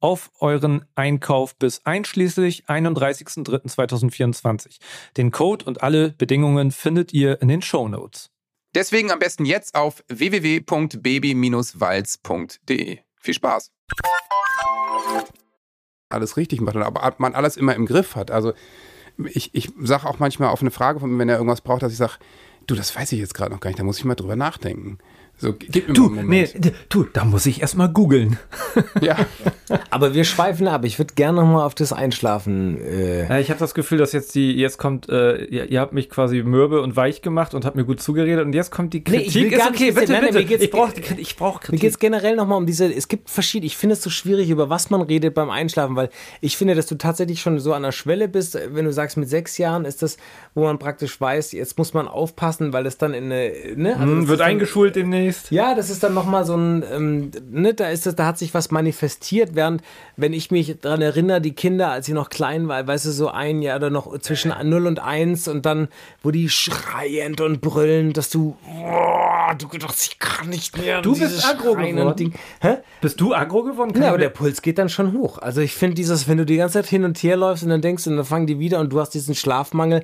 auf euren Einkauf bis einschließlich 31.03.2024. Den Code und alle Bedingungen findet ihr in den Show Notes. Deswegen am besten jetzt auf www.baby-walz.de. Viel Spaß. Alles richtig macht, aber ob man alles immer im Griff hat. Also ich, ich sage auch manchmal auf eine Frage von mir, wenn er irgendwas braucht, dass ich sage, du, das weiß ich jetzt gerade noch gar nicht, da muss ich mal drüber nachdenken. So, gib mir Du, mal einen nee, Moment. d- du, da muss ich erstmal googeln. Ja, Aber wir schweifen ab. Ich würde gerne noch mal auf das Einschlafen. Äh, Ja, ich habe das Gefühl, dass jetzt die, jetzt kommt, äh, ihr, ihr habt mich quasi mürbe und weich gemacht und habt mir gut zugeredet und jetzt kommt die Nee, Kritik. ich will ist okay, bitte. Nein, bitte. mir ich brauche ich brauch Mir Kritik. geht es generell nochmal um diese, es gibt verschiedene, ich finde es so schwierig, über was man redet beim Einschlafen, weil ich finde, dass du tatsächlich schon so an der Schwelle bist, wenn du sagst, mit sechs Jahren ist das, wo man praktisch weiß, jetzt muss man aufpassen, weil das dann in eine, ne? also Hm, wird eingeschult demnächst. Ja, das ist dann nochmal so ein, ähm, ne, da ist das, da hat sich was manifestiert, während, wenn ich mich daran erinnere, die Kinder, als sie noch klein war, weißt du, so ein Jahr oder noch zwischen 0 und 1 und dann, wo die schreiend und brüllen, dass du, boah, du gedacht, ich kann nicht mehr. Du bist aggro geworden. Bist du aggro geworden? Kann Ja, aber der Puls geht dann schon hoch. Also ich finde dieses, wenn du die ganze Zeit hin und her läufst und dann denkst und dann fangen die wieder und du hast diesen Schlafmangel.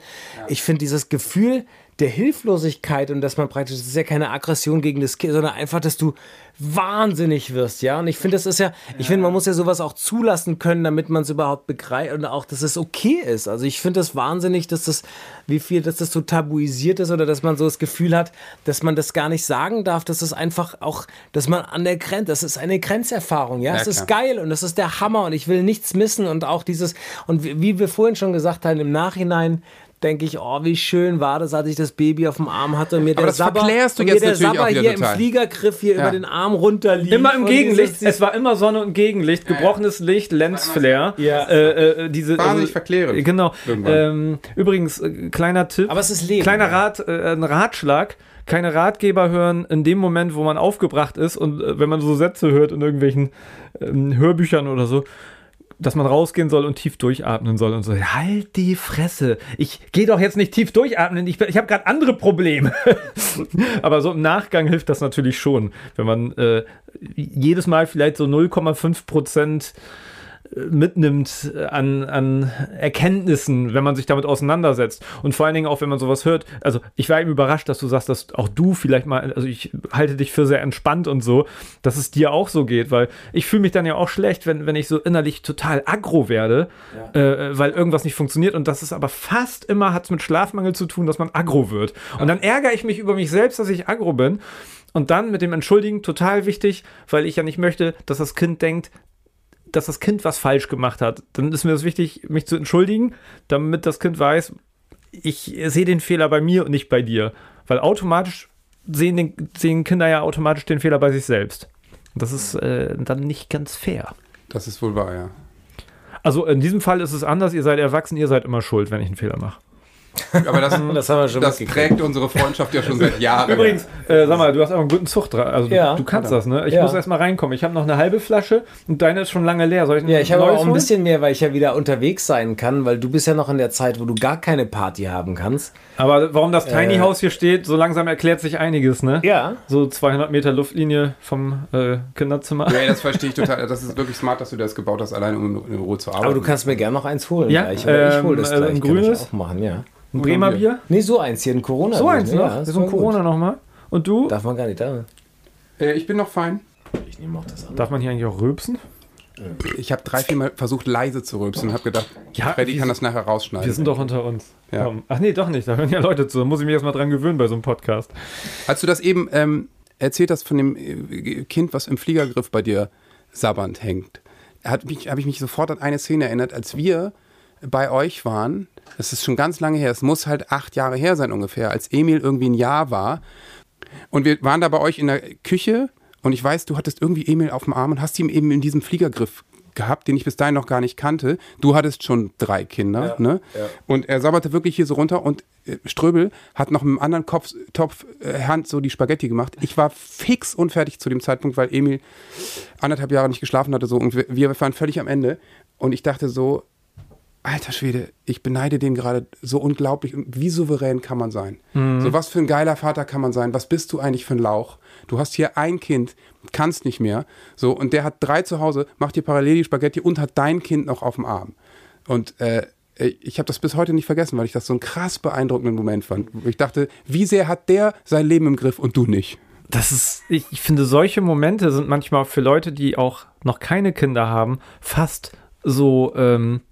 Ich finde dieses Gefühl, der Hilflosigkeit und dass man praktisch, das ist ja keine Aggression gegen das Kind, sondern einfach, dass du wahnsinnig wirst, ja. Und ich finde, das ist ja, ich finde, man muss ja sowas auch zulassen können, damit man es überhaupt begreift und auch, dass es okay ist. Also ich finde das wahnsinnig, dass das, wie viel, dass das so tabuisiert ist oder dass man so das Gefühl hat, dass man das gar nicht sagen darf, dass es einfach auch, dass man an der Grenze, das ist eine Grenzerfahrung, ja. Ja, Es ist geil und das ist der Hammer und ich will nichts missen und auch dieses, und wie wir vorhin schon gesagt haben, im Nachhinein, denke ich, oh, wie schön war das, als ich das Baby auf dem Arm hatte und mir der das Sabber, verklärst du und mir jetzt der Sabber hier total. im Fliegergriff hier Ja. über den Arm runterlief. Immer im Gegenlicht. es war immer Sonne und Gegenlicht, gebrochenes Licht, Lensflare. Ja. Äh, äh, diese, Wahnsinnig verklärend. Genau. Ähm, übrigens, äh, kleiner Tipp. Aber es ist Leben. Kleiner Rat, äh, ein Ratschlag. Keine Ratgeber hören in dem Moment, wo man aufgebracht ist und äh, wenn man so Sätze hört in irgendwelchen ähm, Hörbüchern oder so, dass man rausgehen soll und tief durchatmen soll und so. Halt die Fresse. Ich gehe doch jetzt nicht tief durchatmen. Ich, ich habe gerade andere Probleme. Aber so im Nachgang hilft das natürlich schon, wenn man äh, jedes Mal vielleicht so 0,5 Prozent mitnimmt an, an Erkenntnissen, wenn man sich damit auseinandersetzt. Und vor allen Dingen auch, wenn man sowas hört. Also ich war eben überrascht, dass du sagst, dass auch du vielleicht mal, also ich halte dich für sehr entspannt und so, dass es dir auch so geht, weil ich fühle mich dann ja auch schlecht, wenn, wenn ich so innerlich total aggro werde, äh, weil irgendwas nicht funktioniert. Und das ist aber fast immer, hat es mit Schlafmangel zu tun, dass man aggro wird. Und dann ärgere ich mich über mich selbst, dass ich aggro bin. Und dann mit dem Entschuldigen total wichtig, weil ich ja nicht möchte, dass das Kind denkt, dass das Kind was falsch gemacht hat, dann ist mir das wichtig, mich zu entschuldigen, damit das Kind weiß, ich sehe den Fehler bei mir und nicht bei dir. Weil automatisch sehen, den, sehen Kinder ja automatisch den Fehler bei sich selbst. Und das ist äh, dann nicht ganz fair. Das ist wohl wahr, ja. Also in diesem Fall ist es anders, ihr seid erwachsen, ihr seid immer schuld, wenn ich einen Fehler mache. Aber das, Das haben wir schon das prägt unsere Freundschaft ja schon seit Jahren. Übrigens, äh, sag mal, du hast auch einen guten Zug dran. Also Ja. du, du kannst das, ne? Ich Ja. muss erst mal reinkommen. Ich habe noch eine halbe Flasche und deine ist schon lange leer. Soll ich Ja, ich habe auch ein bisschen mehr, weil ich ja wieder unterwegs sein kann, weil du bist ja noch in der Zeit, wo du gar keine Party haben kannst. Aber warum das Tiny Äh. House hier steht, so langsam erklärt sich einiges, ne? Ja. So 200 Meter Luftlinie vom äh, Kinderzimmer. Ja, das verstehe ich total. Das ist wirklich smart, dass du das gebaut hast, alleine um in Ruhe zu arbeiten. Aber du kannst mir gerne noch eins holen. Ja, gleich, oder ich ähm, hole das äh, gleich. ein kann ich grünes? auch machen, ja. Ein Bremer Bier? Nee, so eins hier, ein Corona. So eins noch? Ja, so ein Corona nochmal. Und du? Darf man gar nicht da. Äh, ich bin noch fein. Ich nehme auch das an. Darf man hier eigentlich auch rülpsen? Ich habe drei, vier Mal versucht, leise zu rülpsen und habe gedacht, Ja, Freddy kann das nachher rausschneiden. Wir sind doch unter uns. Ja. Ach nee, doch nicht. Da hören ja Leute zu. Da muss ich mich erstmal dran gewöhnen bei so einem Podcast. Als du das eben ähm, erzählt hast von dem äh, Kind, was im Fliegergriff bei dir sabbernd hängt, habe ich mich sofort an eine Szene erinnert, als wir bei euch waren. Das ist schon ganz lange her. Es muss halt acht Jahre her sein ungefähr, als Emil irgendwie ein Jahr war. Und wir waren da bei euch in der Küche und ich weiß, du hattest irgendwie Emil auf dem Arm und hast ihn eben in diesem Fliegergriff gehabt, den ich bis dahin noch gar nicht kannte. Du hattest schon drei Kinder, ne? Und er sabberte wirklich hier so runter und äh, Ströbel hat noch mit einem anderen Kopf, Topf äh, Hand so die Spaghetti gemacht. Ich war fix unfertig zu dem Zeitpunkt, weil Emil anderthalb Jahre nicht geschlafen hatte so und wir, wir waren völlig am Ende und ich dachte so, Alter Schwede, ich beneide den gerade so unglaublich. Und wie souverän kann man sein? So was für ein geiler Vater kann man sein? Was bist du eigentlich für ein Lauch? Du hast hier ein Kind, kannst nicht mehr. So, und der hat drei zu Hause, macht dir parallel die Spaghetti und hat dein Kind noch auf dem Arm. Und äh, ich habe das bis heute nicht vergessen, weil ich das so einen krass beeindruckenden Moment fand. Ich dachte, wie sehr hat der sein Leben im Griff und du nicht? Das ist, ich, ich finde, solche Momente sind manchmal für Leute, die auch noch keine Kinder haben, fast so ähm,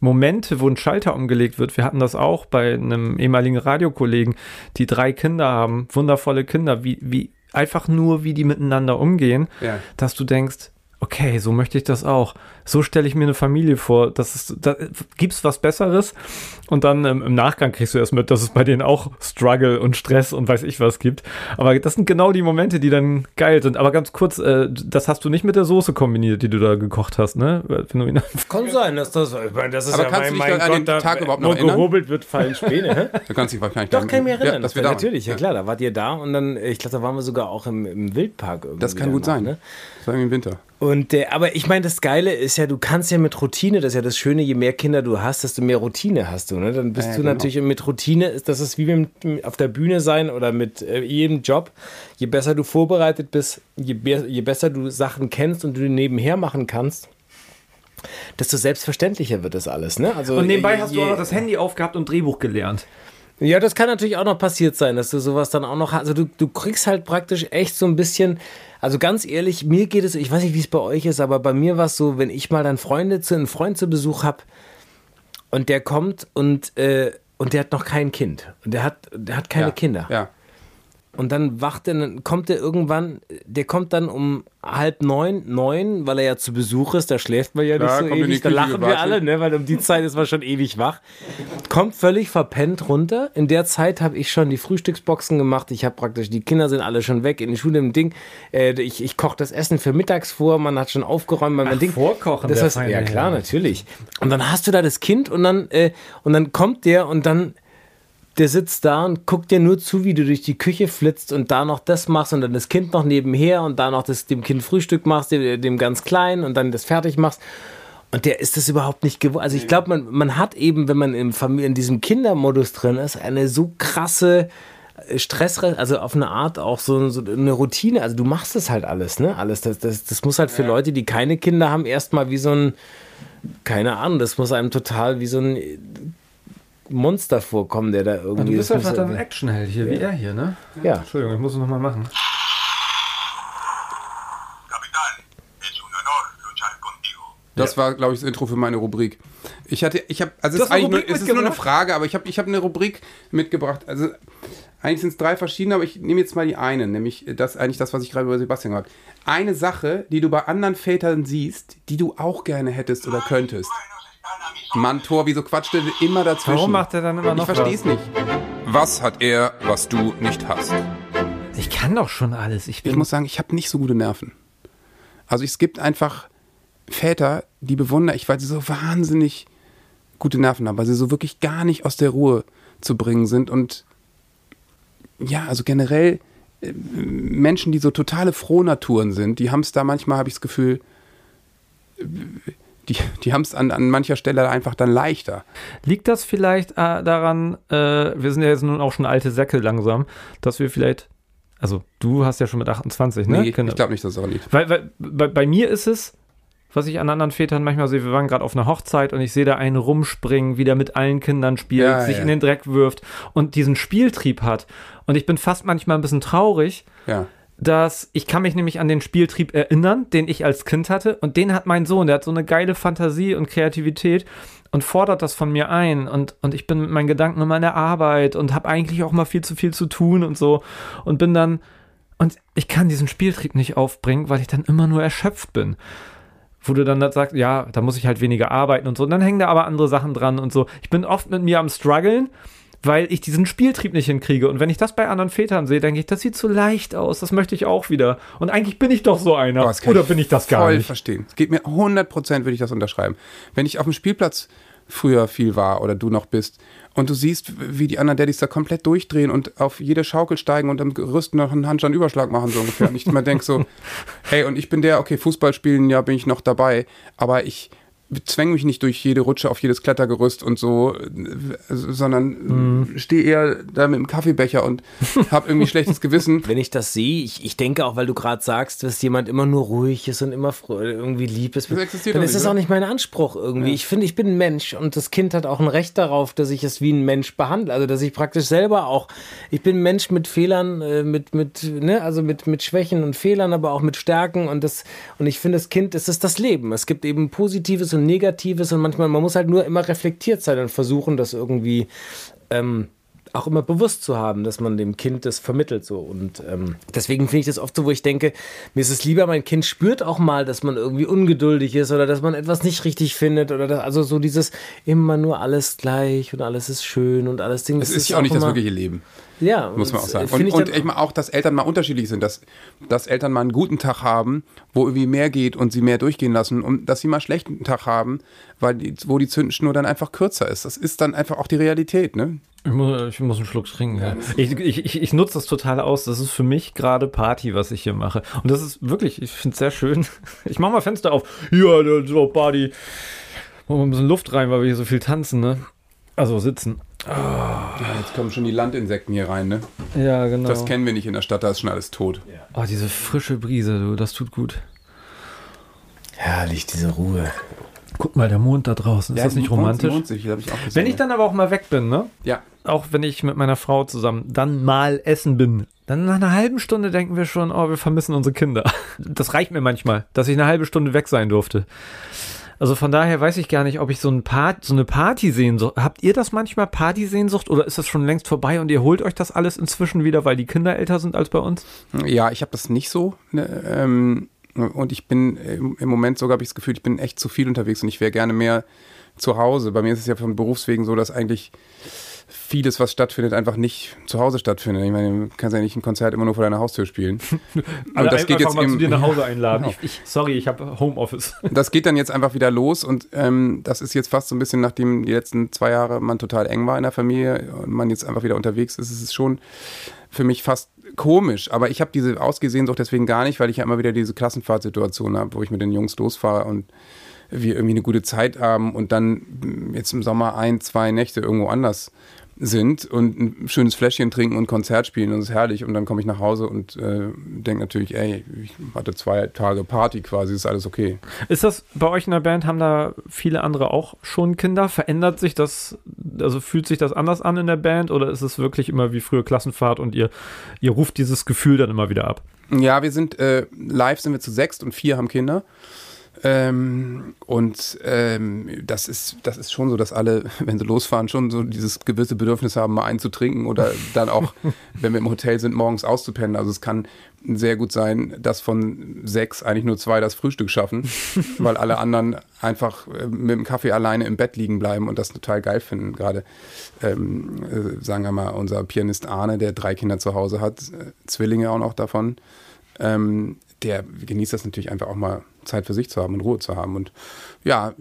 Momente, wo ein Schalter umgelegt wird. Wir hatten das auch bei einem ehemaligen Radiokollegen, die drei Kinder haben, wundervolle Kinder, wie, wie einfach nur, wie die miteinander umgehen, Ja. dass du denkst, okay, so möchte ich das auch. So stelle ich mir eine Familie vor. Das ist, da gibt's was Besseres. Und dann ähm, im Nachgang kriegst du erst mit, dass es bei denen auch Struggle und Stress und weiß ich was gibt. Aber das sind genau die Momente, die dann geil sind. Aber ganz kurz, äh, das hast du nicht mit der Soße kombiniert, die du da gekocht hast, ne? Ihn- Kann sein, dass das, ich meine, das ist Aber ja kannst du mein, dich mein an den Gott, Tag da, überhaupt noch nur erinnern? gehobelt wird, fallen Späne. hä? Du kannst dich wahrscheinlich Doch, kann ich mich erinnern. Ja, dass wir das da natürlich, ja klar, da wart ihr da und dann, ich glaube, da waren wir sogar auch im, im Wildpark irgendwie. Das kann gut sein. Ne? Das war irgendwie im Winter. Und äh, aber ich meine, das Geile ist ja, du kannst ja mit Routine, das ist ja das Schöne, je mehr Kinder du hast, desto mehr Routine hast du. Ne? Dann bist Ja, du genau. natürlich mit Routine, das ist wie mit, auf der Bühne sein oder mit äh, jedem Job. Je besser du vorbereitet bist, je, je besser du Sachen kennst und du nebenher machen kannst, desto selbstverständlicher wird das alles. Ne? Also Und nebenbei je- hast du auch noch das Handy aufgehabt und Drehbuch gelernt. Ja, das kann natürlich auch noch passiert sein, dass du sowas dann auch noch hast. Also du, du kriegst halt praktisch echt so ein bisschen, also ganz ehrlich, mir geht es, ich weiß nicht, wie es bei euch ist, aber bei mir war es so, wenn ich mal dann Freunde zu, einen Freund zu Besuch habe und der kommt und, äh, und der hat noch kein Kind. Und der hat, der hat keine ja. Kinder. Ja. Und dann wacht er, dann kommt er irgendwann, der kommt dann um halb neun, neun, weil er ja zu Besuch ist, da schläft man ja nicht so in die ewig, da lachen wir alle, ne, weil um die Zeit ist man schon ewig wach. Kommt völlig verpennt runter. In der Zeit habe ich schon die Frühstücksboxen gemacht. Ich habe praktisch, die Kinder sind alle schon weg in die Schule im Ding. Äh, ich ich koche das Essen für mittags vor, man hat schon aufgeräumt, mein Ding. vorkochen, Das heißt, ja klar, natürlich. Und dann hast du da das Kind und dann, äh, und dann kommt der und dann der sitzt da und guckt dir nur zu, wie du durch die Küche flitzt und da noch das machst und dann das Kind noch nebenher und da noch das, dem Kind Frühstück machst, dem, dem ganz Kleinen und dann das fertig machst. Und der ist das überhaupt nicht gewohnt. Also ich glaube, man, man hat eben, wenn man im Familie, in diesem Kindermodus drin ist, eine so krasse äh, Stress, also auf eine Art auch so, so eine Routine. Also du machst das halt alles, ne? Alles. Das, das, das muss halt für Leute, die keine Kinder haben, erstmal wie so ein, keine Ahnung, das muss einem total wie so ein Monster vorkommen, der da irgendwie. Du bist das einfach dann ein Actionheld hier, wie er hier, ne? Ja. Entschuldigung, ich muss es nochmal machen. Das war, glaube ich, das Intro für meine Rubrik. Ich hatte, ich habe, also es ist eigentlich nur, es ist nur eine? Frage, aber ich habe, ich habe eine Rubrik mitgebracht. Also eigentlich sind es drei verschiedene, aber ich nehme jetzt mal die eine, nämlich das eigentlich das, was ich gerade über Sebastian gesagt habe. Eine Sache, die du bei anderen Vätern siehst, die du auch gerne hättest oder könntest. Mann, Tor, wieso quatscht er immer dazwischen? Warum macht er dann immer noch Ich verstehe es was? nicht. Was hat er, was du nicht hast? Ich kann doch schon alles. Ich Ich muss sagen, ich habe nicht so gute Nerven. Also es gibt einfach Väter, die bewundere ich, weil sie so wahnsinnig gute Nerven haben, weil sie so wirklich gar nicht aus der Ruhe zu bringen sind und ja, also generell äh, Menschen, die so totale Frohnaturen sind, die haben es da manchmal, habe ich das Gefühl, äh, die, die haben es an, an mancher Stelle einfach dann leichter. Liegt das vielleicht äh, daran, äh, wir sind ja jetzt nun auch schon alte Säcke langsam, dass wir vielleicht, also du hast ja schon mit 28, ne? Nee, ich glaube nicht, dass es auch liegt. Weil, weil bei, bei mir ist es, was ich an anderen Vätern manchmal sehe, wir waren gerade auf einer Hochzeit und ich sehe da einen rumspringen, wie der mit allen Kindern spielt, Ja, sich ja. in den Dreck wirft und diesen Spieltrieb hat. Und ich bin fast manchmal ein bisschen traurig, Ja. Dass ich kann mich nämlich an den Spieltrieb erinnern, den ich als Kind hatte und den hat mein Sohn, der hat so eine geile Fantasie und Kreativität und fordert das von mir ein und, und ich bin mit meinen Gedanken immer in der Arbeit und habe eigentlich auch mal viel zu viel zu tun und so und bin dann und ich kann diesen Spieltrieb nicht aufbringen, weil ich dann immer nur erschöpft bin. Wo du dann sagst, ja, da muss ich halt weniger arbeiten und so. Und dann hängen da aber andere Sachen dran und so. Ich bin oft mit mir am struggeln, weil ich diesen Spieltrieb nicht hinkriege. Und wenn ich das bei anderen Vätern sehe, denke ich, das sieht so leicht aus, das möchte ich auch wieder. Und eigentlich bin ich doch so einer. Kann Oder bin ich das gar voll nicht? verstehen. Es geht mir 100% würde ich das unterschreiben. Wenn ich auf dem Spielplatz früher viel war oder du noch bist und du siehst, wie die anderen Daddys da komplett durchdrehen und auf jede Schaukel steigen und am Gerüst noch einen Handstand-Überschlag machen, so ungefähr. Und ich immer denke so, hey, und ich bin der, okay, Fußball spielen, ja, bin ich noch dabei, aber ich zwänge mich nicht durch jede Rutsche auf jedes Klettergerüst und so, äh, sondern äh, stehe eher da mit dem Kaffeebecher und habe irgendwie schlechtes Gewissen. Wenn ich das sehe, ich, ich denke auch, weil du gerade sagst, dass jemand immer nur ruhig ist und immer irgendwie lieb ist, Das existiert dann ist das auch nicht mein Anspruch irgendwie. Ich finde, ich bin ein Mensch und das Kind hat auch ein Recht darauf, dass ich es wie ein Mensch behandle. Also, dass ich praktisch selber auch, ich bin ein Mensch mit Fehlern, äh, mit, mit, ne, also mit, mit Schwächen und Fehlern, aber auch mit Stärken und das, und ich finde, das Kind, das ist das Leben. Es gibt eben Positives und Negatives und manchmal, man muss halt nur immer reflektiert sein und versuchen, das irgendwie, ähm, auch immer bewusst zu haben, dass man dem Kind das vermittelt so und ähm, deswegen finde ich das oft so, wo ich denke, mir ist es lieber, mein Kind spürt auch mal, dass man irgendwie ungeduldig ist oder dass man etwas nicht richtig findet oder das, also so dieses immer nur alles gleich und alles ist schön und alles Ding. Es ist ja auch nicht das wirkliche Leben. Ja, muss man auch sagen. Und, ich und ich meine auch, dass Eltern mal unterschiedlich sind, dass, dass Eltern mal einen guten Tag haben, wo irgendwie mehr geht und sie mehr durchgehen lassen und dass sie mal einen schlechten Tag haben, weil die, wo die Zündschnur dann einfach kürzer ist. Das ist dann einfach auch die Realität, ne? Ich muss, ich muss einen Schluck trinken. Ja. Ich, ich, ich, ich nutze das total aus. Das ist für mich gerade Party, was ich hier mache. Und das ist wirklich, ich finde es sehr schön. Ich mache mal Fenster auf. Ja, das ist auch Party. Machen wir ein bisschen Luft rein, weil wir hier so viel tanzen, ne? Also sitzen. Ja, jetzt kommen schon die Landinsekten hier rein, ne? Ja, genau. Das kennen wir nicht in der Stadt, da ist schon alles tot. oh, diese frische Brise, du, das tut gut. herrlich diese Ruhe. Guck mal, der Mond da draußen. Ist das nicht romantisch? Mondsicht, hab ich Wenn ich dann aber auch mal weg bin, ne? ja. Auch wenn ich mit meiner Frau zusammen dann mal essen bin, dann nach einer halben Stunde denken wir schon, oh, wir vermissen unsere Kinder. Das reicht mir manchmal, dass ich eine halbe Stunde weg sein durfte. Also von daher weiß ich gar nicht, ob ich so, ein Part, so eine Partysehnsucht. Habt ihr das manchmal Partysehnsucht oder ist das schon längst vorbei und ihr holt euch das alles inzwischen wieder, weil die Kinder älter sind als bei uns? Ja, ich habe das nicht so. Ne, ähm, und ich bin im, Moment sogar, habe ich das Gefühl, ich bin echt zu viel unterwegs und ich wäre gerne mehr zu Hause. Bei mir ist es ja von Berufswegen so, dass eigentlich vieles, was stattfindet, einfach nicht zu Hause stattfindet. Ich meine, du kannst ja nicht ein Konzert immer nur vor deiner Haustür spielen. Alle Und das geht jetzt mal zu im- dir nach Hause einladen. Genau. Ich, ich, sorry, ich habe Homeoffice. das geht dann jetzt einfach wieder los und ähm, das ist jetzt fast so ein bisschen, nachdem die letzten zwei Jahre man total eng war in der Familie und man jetzt einfach wieder unterwegs ist, ist es schon für mich fast komisch. Aber ich habe diese Ausgesehnsucht deswegen gar nicht, weil ich ja immer wieder diese Klassenfahrtsituation habe, wo ich mit den Jungs losfahre und wir irgendwie eine gute Zeit haben und dann mm, jetzt im Sommer ein, zwei Nächte irgendwo anders sind und ein schönes Fläschchen trinken und Konzert spielen und es ist herrlich und dann komme ich nach Hause und äh, denke natürlich, ey, ich hatte zwei Tage Party quasi, ist alles okay. Ist das bei euch in der Band, haben da viele andere auch schon Kinder? Verändert sich das, also fühlt sich das anders an in der Band oder ist es wirklich immer wie früher Klassenfahrt und ihr, ihr ruft dieses Gefühl dann immer wieder ab? Ja, wir sind äh, live sind wir zu sechst und vier haben Kinder. Ähm, und ähm, das ist das ist schon so, dass alle, wenn sie losfahren, schon so dieses gewisse Bedürfnis haben, mal einzutrinken oder dann auch, wenn wir im Hotel sind, morgens auszupennen. Also es kann sehr gut sein, dass von sechs eigentlich nur zwei das Frühstück schaffen, weil alle anderen einfach äh, mit dem Kaffee alleine im Bett liegen bleiben und das total geil finden. Gerade ähm, äh, sagen wir mal unser Pianist Arne, der drei Kinder zu Hause hat, äh, Zwillinge auch noch davon ähm, der genießt das natürlich einfach auch mal Zeit für sich zu haben und Ruhe zu haben. Und ja,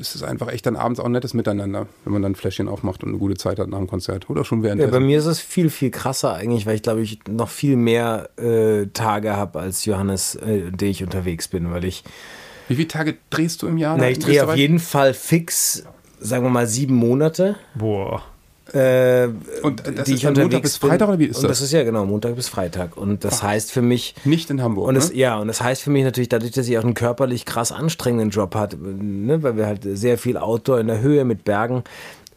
es ist einfach echt dann abends auch ein nettes Miteinander, wenn man dann ein Fläschchen aufmacht und eine gute Zeit hat nach dem Konzert. Oder schon Ja, währenddessen. bei mir ist es viel, viel krasser eigentlich, weil ich glaube, ich noch viel mehr äh, Tage habe als Johannes, äh, die ich unterwegs bin, weil ich, Wie viele Tage drehst du im Jahr? na, ich drehe auf jeden Fall fix, sagen wir mal, sieben Monate. Boah. Äh, Und das die ist ich dann Montag bis Freitag bin. oder wie ist und das? das ist ja genau Montag bis Freitag. Und das heißt für mich, Nicht in Hamburg. Und das, ne? ja, und das heißt für mich natürlich, dadurch, dass ich auch einen körperlich krass anstrengenden Job hatte, ne, weil wir halt sehr viel Outdoor in der Höhe mit Bergen,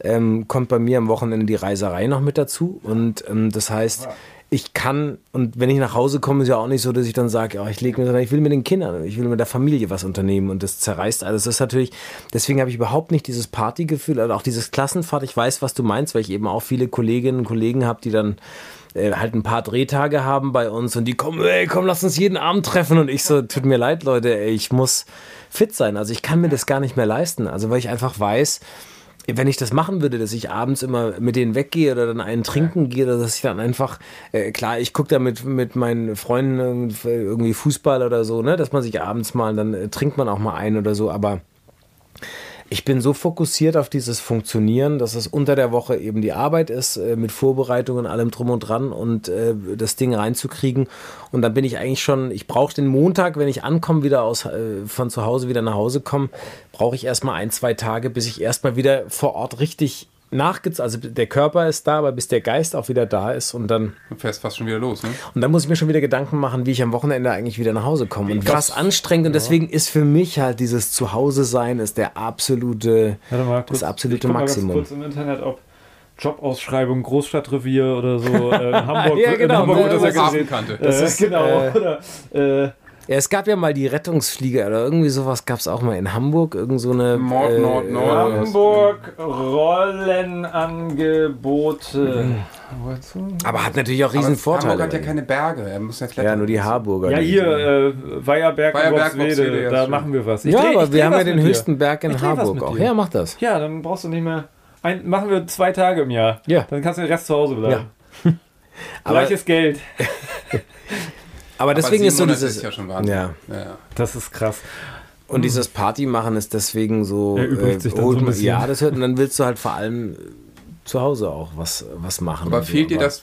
ähm, kommt bei mir am Wochenende die Reiserei noch mit dazu. Und ähm, das heißt, ich kann, und wenn ich nach Hause komme, ist ja auch nicht so, dass ich dann sage, oh, ich lege mir, sondern ich will mit den Kindern, ich will mit der Familie was unternehmen und das zerreißt alles. Das ist natürlich, deswegen habe ich überhaupt nicht dieses Partygefühl, oder auch dieses Klassenfahrt. Ich weiß, was du meinst, weil ich eben auch viele Kolleginnen und Kollegen habe, die dann äh, halt ein paar Drehtage haben bei uns und die kommen, ey, komm, lass uns jeden Abend treffen. Und ich so, tut mir leid, Leute, ey, ich muss fit sein. Also ich kann mir das gar nicht mehr leisten. Also weil ich einfach weiß, wenn ich das machen würde, dass ich abends immer mit denen weggehe oder dann einen trinken gehe, oder dass ich dann einfach, äh, klar, ich gucke da mit, mit meinen Freunden irgendwie Fußball oder so, ne, dass man sich abends mal, dann äh, trinkt man auch mal ein oder so, aber ich bin so fokussiert auf dieses Funktionieren, dass es unter der Woche eben die Arbeit ist, äh, mit Vorbereitungen, allem drum und dran und äh, das Ding reinzukriegen. Und dann bin ich eigentlich schon, ich brauche den Montag, wenn ich ankomme, wieder aus, äh, von zu Hause wieder nach Hause komme, brauche ich erstmal ein, zwei Tage, bis ich erstmal wieder vor Ort richtig nachgez, also der Körper ist da, aber bis der Geist auch wieder da ist und dann Du fährst fast schon wieder los, ne? und dann muss ich mir schon wieder Gedanken machen, wie ich am Wochenende eigentlich wieder nach Hause komme. Und krass anstrengend. Und deswegen ist für mich halt dieses Zuhause sein ist der absolute, Warte mal, kurz, das absolute ich guck mal ganz Maximum. kurz im Internet, ob Jobausschreibung Großstadtrevier oder so äh, Hamburg. Ja, genau, in Hamburg das ja das- gesehen. Hafenkante. Das ist, ist, genau. äh, oder, äh, Ja, es gab ja mal die Rettungsflieger oder irgendwie sowas gab es auch mal in Hamburg. Irgend so eine. Nord, Nord, Nord. Hamburg Rollenangebote. Aber hat natürlich auch Aber riesen Hamburg Vorteile. hat ja keine Berge. Er muss ja klettern. ja, nur die Harburger. Ja, hier, äh, Weierberg, Weierberg, ja, da machen wir was. Ich Ja, dreh- aber wir haben ja den höchsten Berg in Harburg auch. dir. Ja, mach das. Ja, dann brauchst du nicht mehr. Ein, machen wir zwei Tage im Jahr. Ja. Dann kannst du den Rest zu Hause bleiben. Aber, Gleiches Geld. aber deswegen sieben ist so dieses. ist ja schon Wahnsinn. ja. Ja. Das ist krass. Und dieses Party machen ist deswegen so. Erübrigt sich dann holt so ein man- bisschen. Ja, das hört. Und dann willst du halt vor allem äh, zu Hause auch was, was machen. Aber und so. fehlt dir Aber- das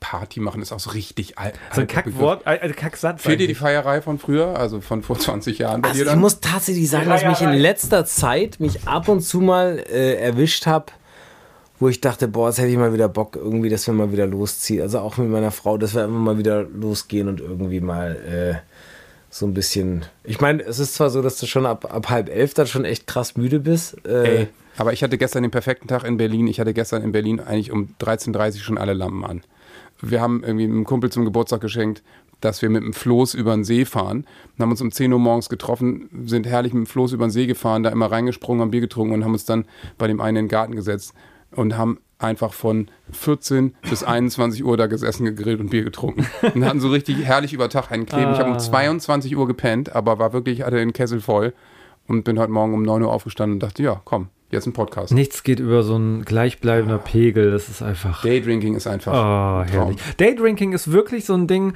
Party machen ist auch so richtig alt. So ein Kackwort, äh, äh, Kacksatz. Fehlt dir die. Feierei von früher, also von vor 20 Jahren bei Also dir ich dann? muss tatsächlich sagen, dass ich mich in letzter Zeit mich ab und zu mal äh, erwischt habe, wo ich dachte, boah, jetzt hätte ich mal wieder Bock irgendwie, dass wir mal wieder losziehen. Also auch mit meiner Frau, dass wir einfach mal wieder losgehen und irgendwie mal äh, so ein bisschen. Ich meine, es ist zwar so, dass du schon ab, ab halb elf dann schon echt krass müde bist. Äh, Ey, aber ich hatte gestern den perfekten Tag in Berlin. Ich hatte gestern in Berlin eigentlich um 13.30 Uhr schon alle Lampen an. Wir haben irgendwie einem Kumpel zum Geburtstag geschenkt, dass wir mit dem Floß über den See fahren. Und haben uns um 10 Uhr morgens getroffen, sind herrlich mit dem Floß über den See gefahren, da immer reingesprungen, haben Bier getrunken und haben uns dann bei dem einen in den Garten gesetzt und haben einfach von 14 bis 21 Uhr da gesessen, gegrillt und Bier getrunken. Und hatten so richtig herrlich über Tag einen Kleben. Ich habe um 22 Uhr gepennt, aber war wirklich, hatte den Kessel voll und bin heute Morgen um 9 Uhr aufgestanden und dachte, ja, komm, jetzt ein Podcast. Nichts geht über so ein gleichbleibender Pegel. Das ist einfach. Daydrinking ist einfach. Oh, herrlich. Daydrinking ist wirklich so ein Ding,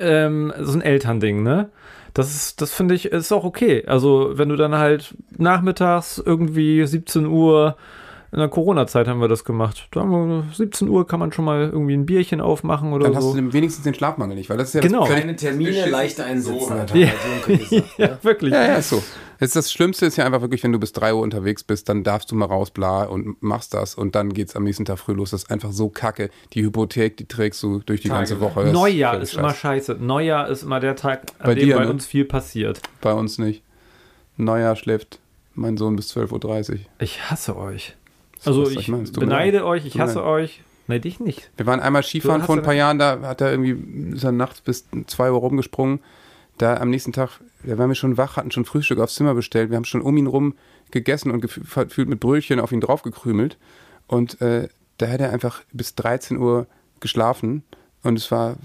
ähm, so ein Elternding, ne? Das ist, das finde ich, ist auch okay. Also, wenn du dann halt nachmittags irgendwie 17 Uhr, in der Corona-Zeit haben wir das gemacht. Da haben wir 17 Uhr kann man schon mal irgendwie ein Bierchen aufmachen oder Dann hast so. du wenigstens den Schlafmangel nicht, weil das ist ja Genau. das Kleine Termine leicht einsetzen. So, hat Juncker gesagt, ja, wirklich. Ja, ja, ist so. Jetzt das Schlimmste ist ja einfach wirklich, wenn du bis 3 Uhr unterwegs bist, dann darfst du mal raus, bla, und machst das und dann geht's am nächsten Tag früh los. Das ist einfach so kacke. Die Hypothek, die trägst du durch die ganze Woche. Das Neujahr völlig ist immer scheiße. scheiße. Neujahr ist immer der Tag, an Bei dem dir, bei ne? uns viel passiert. Bei uns nicht. Neujahr schläft mein Sohn bis 12.30 Uhr. Ich hasse euch. So, Also ich mir beneide euch, ich hasse euch. Nein, dich nicht. Wir waren einmal Skifahren vor ein paar Jahren, da hat er irgendwie, ist er nachts bis 2 Uhr rumgesprungen. Da am nächsten Tag, da waren wir schon wach, hatten schon Frühstück aufs Zimmer bestellt. Wir haben schon um ihn rum gegessen und gefü- gefühlt mit Brötchen auf ihn draufgekrümelt. Und äh, da hat er einfach bis 13 Uhr geschlafen und es war,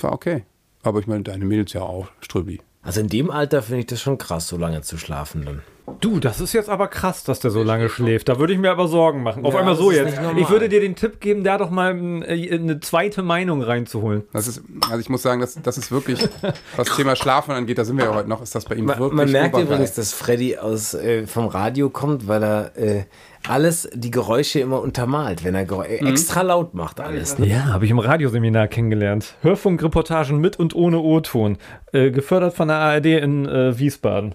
war okay. Aber ich meine, deine Mädels ja auch, Ströbi. Also in dem Alter finde ich das schon krass, so lange zu schlafen dann. Du, das ist jetzt aber krass, dass der so lange schläft. Da würde ich mir aber Sorgen machen. Auf Ja, einmal das so jetzt. Ich würde dir den Tipp geben, da doch mal äh, eine zweite Meinung reinzuholen. Das ist, also ich muss sagen, das, das ist wirklich, was Thema Schlafen angeht, da sind wir ja heute noch, ist das bei ihm Man, wirklich man merkt obergeil. übrigens, dass Freddy aus, äh, vom Radio kommt, weil er äh, alles, die Geräusche immer untermalt, wenn er äh, extra laut macht alles. Ne? Ja, habe ich im Radioseminar kennengelernt. Hörfunkreportagen mit und ohne O-Ton. Äh, gefördert von der ARD in äh, Wiesbaden.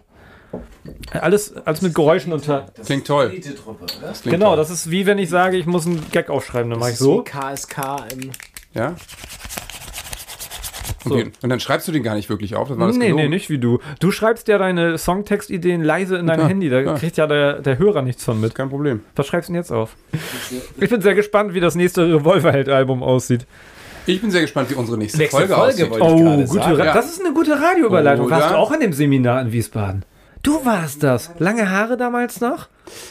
Alles, alles mit Geräuschen unter. Klingt toll. Das klingt Genau, toll. das ist wie wenn ich sage, ich muss einen Gag aufschreiben, dann mache ich so. KSK im Ja? Okay. Und dann schreibst du den gar nicht wirklich auf, das war das Nee, gelogen. nee, nicht wie du. Du schreibst ja deine Songtextideen leise in dein Ja, Handy, da ja. kriegt ja der, der Hörer nichts von mit. Kein Problem. Was schreibst du denn jetzt auf? Ich bin sehr gespannt, wie das nächste Revolverheld-Album aussieht. Ich bin sehr gespannt, wie unsere nächste, Nächste Folge, Folge aussieht. gerade gute sagen. Ra- Ja. das ist eine gute Radioüberleitung. Oder? Warst du auch in dem Seminar in Wiesbaden? Du warst das. Lange Haare damals noch?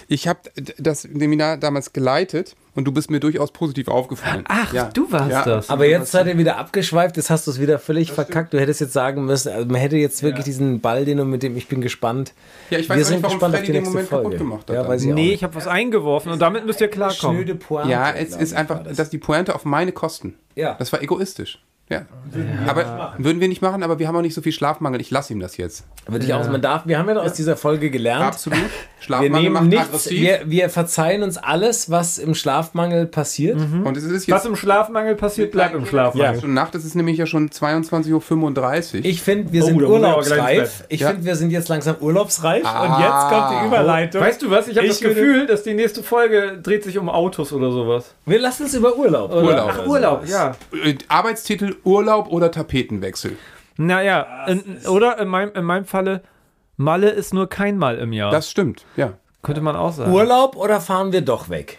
Ich habe das Seminar damals geleitet und du bist mir durchaus positiv aufgefallen. Ach, Ja. du warst Ja. das. Aber jetzt seid ihr wieder abgeschweift, jetzt hast du es wieder völlig verkackt. Du hättest jetzt sagen müssen, also man hätte jetzt wirklich diesen Ball, den du mit dem ich bin gespannt. Ja, ich weiß Wir sind nicht, warum gespannt auf Freddy die den nächste Moment Folge. kaputt gemacht hat. Ja, weiß ich nee, ich habe was eingeworfen und damit müsst ihr klarkommen. Schnöde Pointe. ja, es ist einfach, das. das ist die Pointe auf meine Kosten. Ja. Das war egoistisch. Ja. Aber würden wir nicht machen, aber wir haben auch nicht so viel Schlafmangel. Ich lasse ihm das jetzt. Aber dich auch, man darf, wir haben ja aus dieser Folge gelernt. Absolut. Wir Schlafmangel nehmen macht nichts, aggressiv. wir, wir verzeihen uns alles, was im Schlafmangel passiert. und es ist Was jetzt im Schlafmangel passiert, bleibt im Schlafmangel. ja. schon Nacht, es ist nämlich ja schon 22.35 Uhr. Ich finde, wir Oh, sind ich ins urlaubsreif. Ich Ja. finde, wir sind jetzt langsam urlaubsreif. Ah. Und jetzt kommt die Überleitung. Weißt du was? Ich habe Ich das würde- Gefühl, dass die nächste Folge dreht sich um Autos oder sowas. wir lassen uns über Urlaub. Urlaub. Ach, Urlaub, ja. Äh, Urlaub oder Tapetenwechsel. Naja, in, oder in meinem, in meinem Falle, Malle ist nur kein Mal im Jahr. Das stimmt, ja. könnte man auch sagen. Urlaub oder fahren wir doch weg?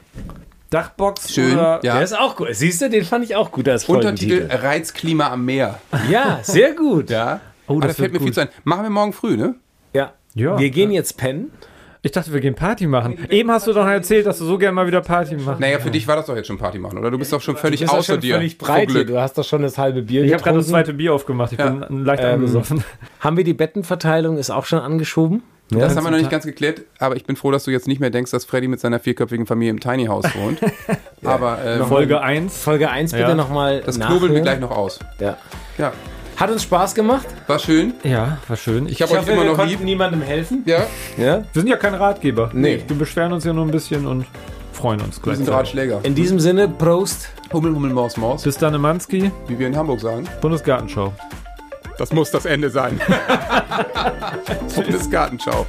Dachbox Schön, oder ja. Der ist auch gut. Siehst du, den fand ich auch gut als Untertitel. Reizklima am Meer. Ja, sehr gut. Ja. Oh, Oh, das das fällt mir viel gut. zu ein. Machen wir morgen früh, ne? Ja. Ja. Wir gehen jetzt pennen. Ich dachte, wir gehen Party machen. Eben hast du doch erzählt, dass du so gerne mal wieder Party machst. Naja, für dich war das doch jetzt schon Party machen, oder? Du bist doch schon völlig Du bist ja außer schon dir. völlig breit hier. Du hast doch schon das halbe Bier Ich habe gerade das zweite Bier aufgemacht. Ich Ja. bin leicht Ähm, angesoffen. Haben wir die Bettenverteilung ist auch schon angeschoben? Das haben wir noch nicht ganz geklärt, aber ich bin froh, dass du jetzt nicht mehr denkst, dass Freddy mit seiner vierköpfigen Familie im Tiny House wohnt. Aber ähm, Folge 1. Folge 1 bitte Ja. nochmal das knobeln wir gleich noch aus. Ja. Ja, Hat uns Spaß gemacht. war schön. Ja, war schön. Ich, Ich habe euch immer noch lieb. niemandem helfen. Ja, Ja. wir sind ja kein Ratgeber. Nee. Wir beschweren uns ja nur ein bisschen und freuen uns wir sind. Ratschläger. In diesem Sinne, Prost. Hummel, Hummel, Maus, Maus, Bis dann, Manski, wie wir in Hamburg sagen. Bundesgartenschau. Das muss das Ende sein. Bundesgartenschau.